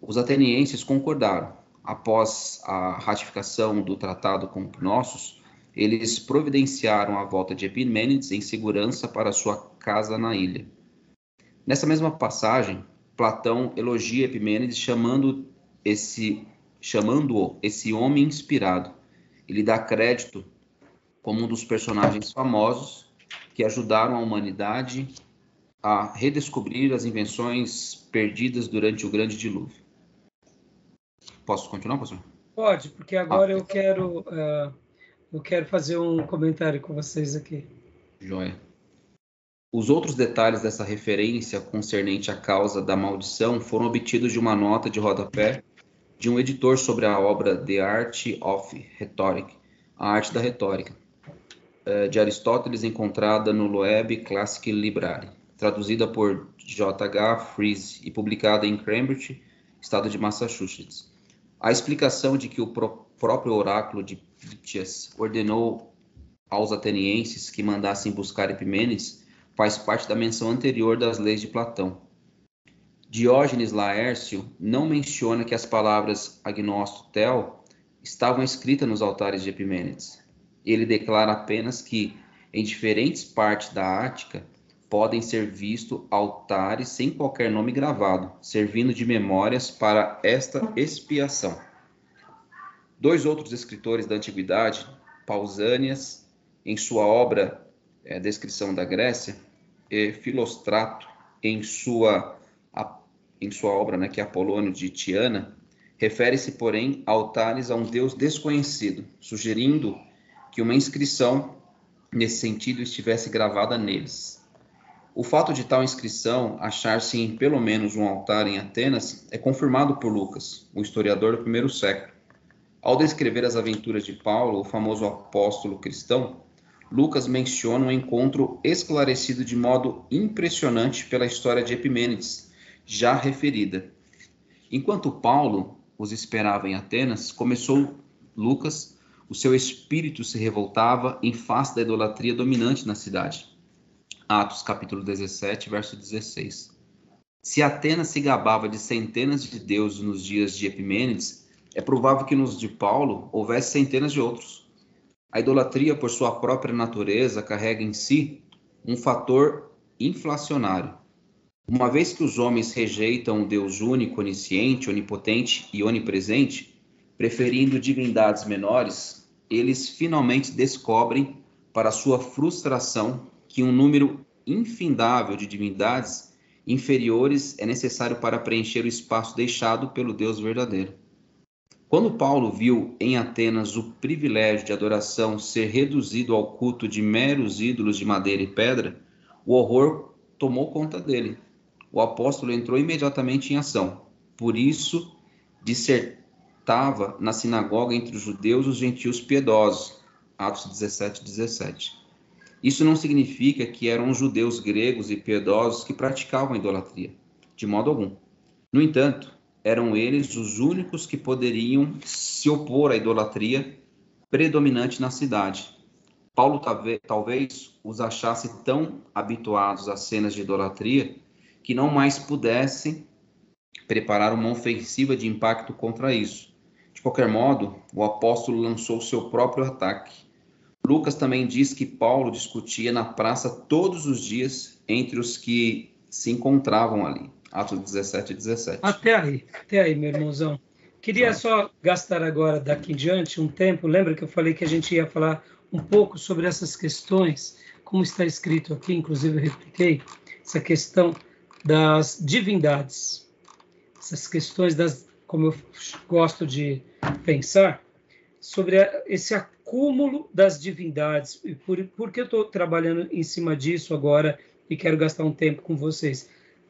Os atenienses concordaram. Após a ratificação do tratado com Knossos, eles providenciaram a volta de Epimênides em segurança para sua casa na ilha. Nessa mesma passagem, Platão elogia Epimênides chamando esse chamando-o esse homem inspirado. Ele dá crédito como um dos personagens famosos que ajudaram a humanidade a redescobrir as invenções perdidas durante o grande dilúvio. Posso continuar, professor? Pode, porque agora ah. eu quero uh, eu quero fazer um comentário com vocês aqui. Joia. Os outros detalhes dessa referência concernente à causa da maldição foram obtidos de uma nota de rodapé de um editor sobre a obra The Art of Rhetoric, a arte da retórica, eh, de Aristóteles, encontrada no Loeb Classic Library, traduzida por J.H. Freese e publicada em Cambridge, estado de Massachusetts. A explicação de que o próprio oráculo de Pítias ordenou aos atenienses que mandassem buscar Epimênides faz parte da menção anterior das leis de Platão. Diógenes Laércio não menciona que as palavras agnosto tel estavam escritas nos altares de Epimênides. Ele declara apenas que, em diferentes partes da Ática, podem ser vistos altares sem qualquer nome gravado, servindo de memórias para esta expiação. Dois outros escritores da antiguidade, Pausânias, em sua obra é, descrição da Grécia, e Filostrato, em sua, a, em sua obra, né, que é Apolônio de Tiana, refere-se, porém, a altares a um deus desconhecido, sugerindo que uma inscrição nesse sentido estivesse gravada neles. O fato de tal inscrição achar-se em pelo menos um altar em Atenas é confirmado por Lucas, o historiador do primeiro século. Ao descrever as aventuras de Paulo, o famoso apóstolo cristão, Lucas menciona um encontro esclarecido de modo impressionante pela história de Epimênides, já referida. Enquanto Paulo os esperava em Atenas, começou Lucas, o seu espírito se revoltava em face da idolatria dominante na cidade. Atos capítulo 17, verso 16. Se Atenas se gabava de centenas de deuses nos dias de Epimênides, é provável que nos de Paulo houvesse centenas de outros. A idolatria, por sua própria natureza, carrega em si um fator inflacionário. Uma vez que os homens rejeitam o Deus único, onisciente, onipotente e onipresente, preferindo divindades menores, eles finalmente descobrem, para sua frustração, que um número infindável de divindades inferiores é necessário para preencher o espaço deixado pelo Deus verdadeiro. Quando Paulo viu em Atenas o privilégio de adoração ser reduzido ao culto de meros ídolos de madeira e pedra, o horror tomou conta dele. O apóstolo entrou imediatamente em ação. Por isso, dissertava na sinagoga entre os judeus e os gentios piedosos. Atos 17, 17. Isso não significa que eram judeus gregos e piedosos que praticavam a idolatria, de modo algum. No entanto, eram eles os únicos que poderiam se opor à idolatria predominante na cidade. Paulo talvez os achasse tão habituados a cenas de idolatria que não mais pudessem preparar uma ofensiva de impacto contra isso. De qualquer modo, o apóstolo lançou seu próprio ataque. Lucas também diz que Paulo discutia na praça todos os dias entre os que se encontravam ali. Atos 17 e 17. Até aí, até aí, meu irmãozão. Queria só gastar agora, daqui em diante, um tempo. Lembra que eu falei que a gente ia falar um pouco sobre essas questões, como está escrito aqui, inclusive eu repliquei, essa questão das divindades, essas questões das, como eu gosto de pensar, sobre esse acúmulo das divindades. E por, por que eu estou trabalhando em cima disso agora e quero gastar um tempo com vocês?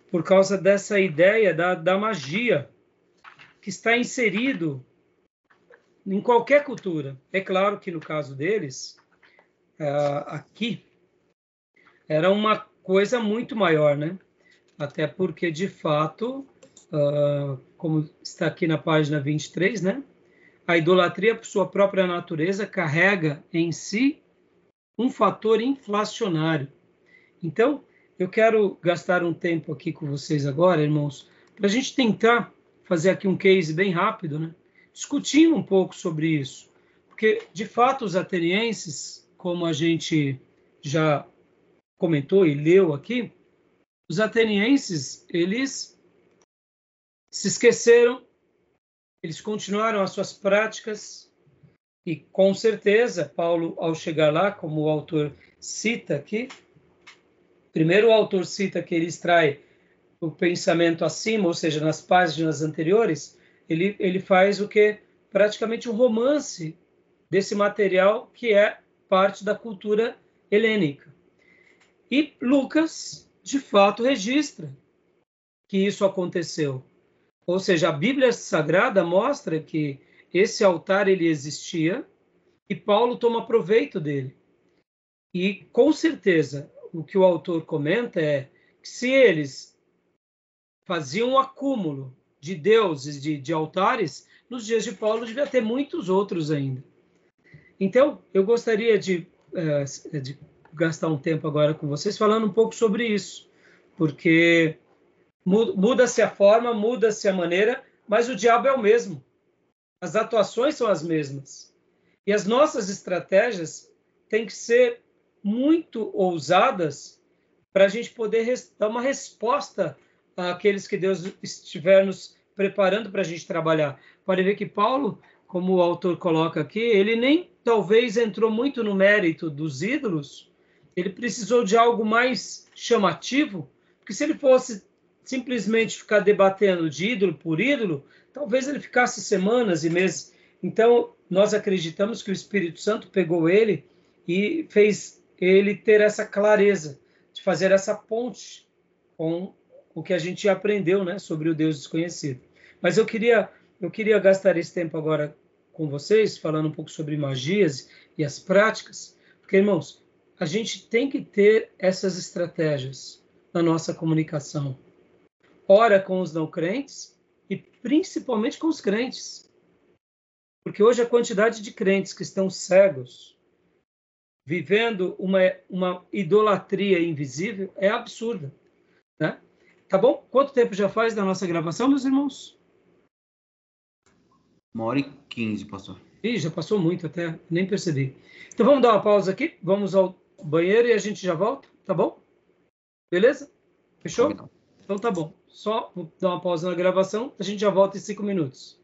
Por causa dessa ideia da, da magia que está inserido em qualquer cultura. É claro que no caso deles, uh, aqui, era uma coisa muito maior, né? Até porque, de fato, uh, como está aqui na página 23, né? A idolatria, por sua própria natureza, carrega em si um fator inflacionário. Então, eu quero gastar um tempo aqui com vocês agora, irmãos, para a gente tentar fazer aqui um case bem rápido, né? discutindo um pouco sobre isso. Porque, de fato, os atenienses, como a gente já comentou e leu aqui, os atenienses, eles se esqueceram, eles continuaram as suas práticas, e com certeza, Paulo, ao chegar lá, como o autor cita aqui, primeiro o autor cita que ele extrai o pensamento acima, ou seja, nas páginas anteriores, ele, ele faz o que? Praticamente um romance desse material que é parte da cultura helênica. E Lucas, de fato, registra que isso aconteceu. Ou seja, a Bíblia Sagrada mostra que esse altar ele existia e Paulo toma proveito dele. E com certeza, o que o autor comenta é que se eles faziam um acúmulo de deuses, de, de altares, nos dias de Paulo devia ter muitos outros ainda. Então, eu gostaria de, uh, de gastar um tempo agora com vocês falando um pouco sobre isso, porque muda-se a forma, muda-se a maneira, mas o diabo é o mesmo. As atuações são as mesmas. E as nossas estratégias têm que ser muito ousadas para a gente poder dar uma resposta aqueles que Deus estiver nos preparando para a gente trabalhar. Pode ver que Paulo, como o autor coloca aqui, ele nem talvez entrou muito no mérito dos ídolos, ele precisou de algo mais chamativo, porque se ele fosse simplesmente ficar debatendo de ídolo por ídolo, talvez ele ficasse semanas e meses. Então, nós acreditamos que o Espírito Santo pegou ele e fez ele ter essa clareza de fazer essa ponte com o que a gente aprendeu né, sobre o Deus desconhecido. Mas eu queria, eu queria gastar esse tempo agora com vocês, falando um pouco sobre magias e as práticas, porque, irmãos, a gente tem que ter essas estratégias na nossa comunicação. Ora com os não crentes e principalmente com os crentes. Porque hoje a quantidade de crentes que estão cegos, vivendo uma, uma idolatria invisível, é absurda. Né? Tá bom? Quanto tempo já faz da nossa gravação, meus irmãos? Uma hora e quinze, pastor. Ih, já passou muito até, nem percebi. Então vamos dar uma pausa aqui, vamos ao banheiro e a gente já volta, tá bom? Beleza? Fechou? Então tá bom. Só vou dar uma pausa na gravação, a gente já volta em cinco minutos.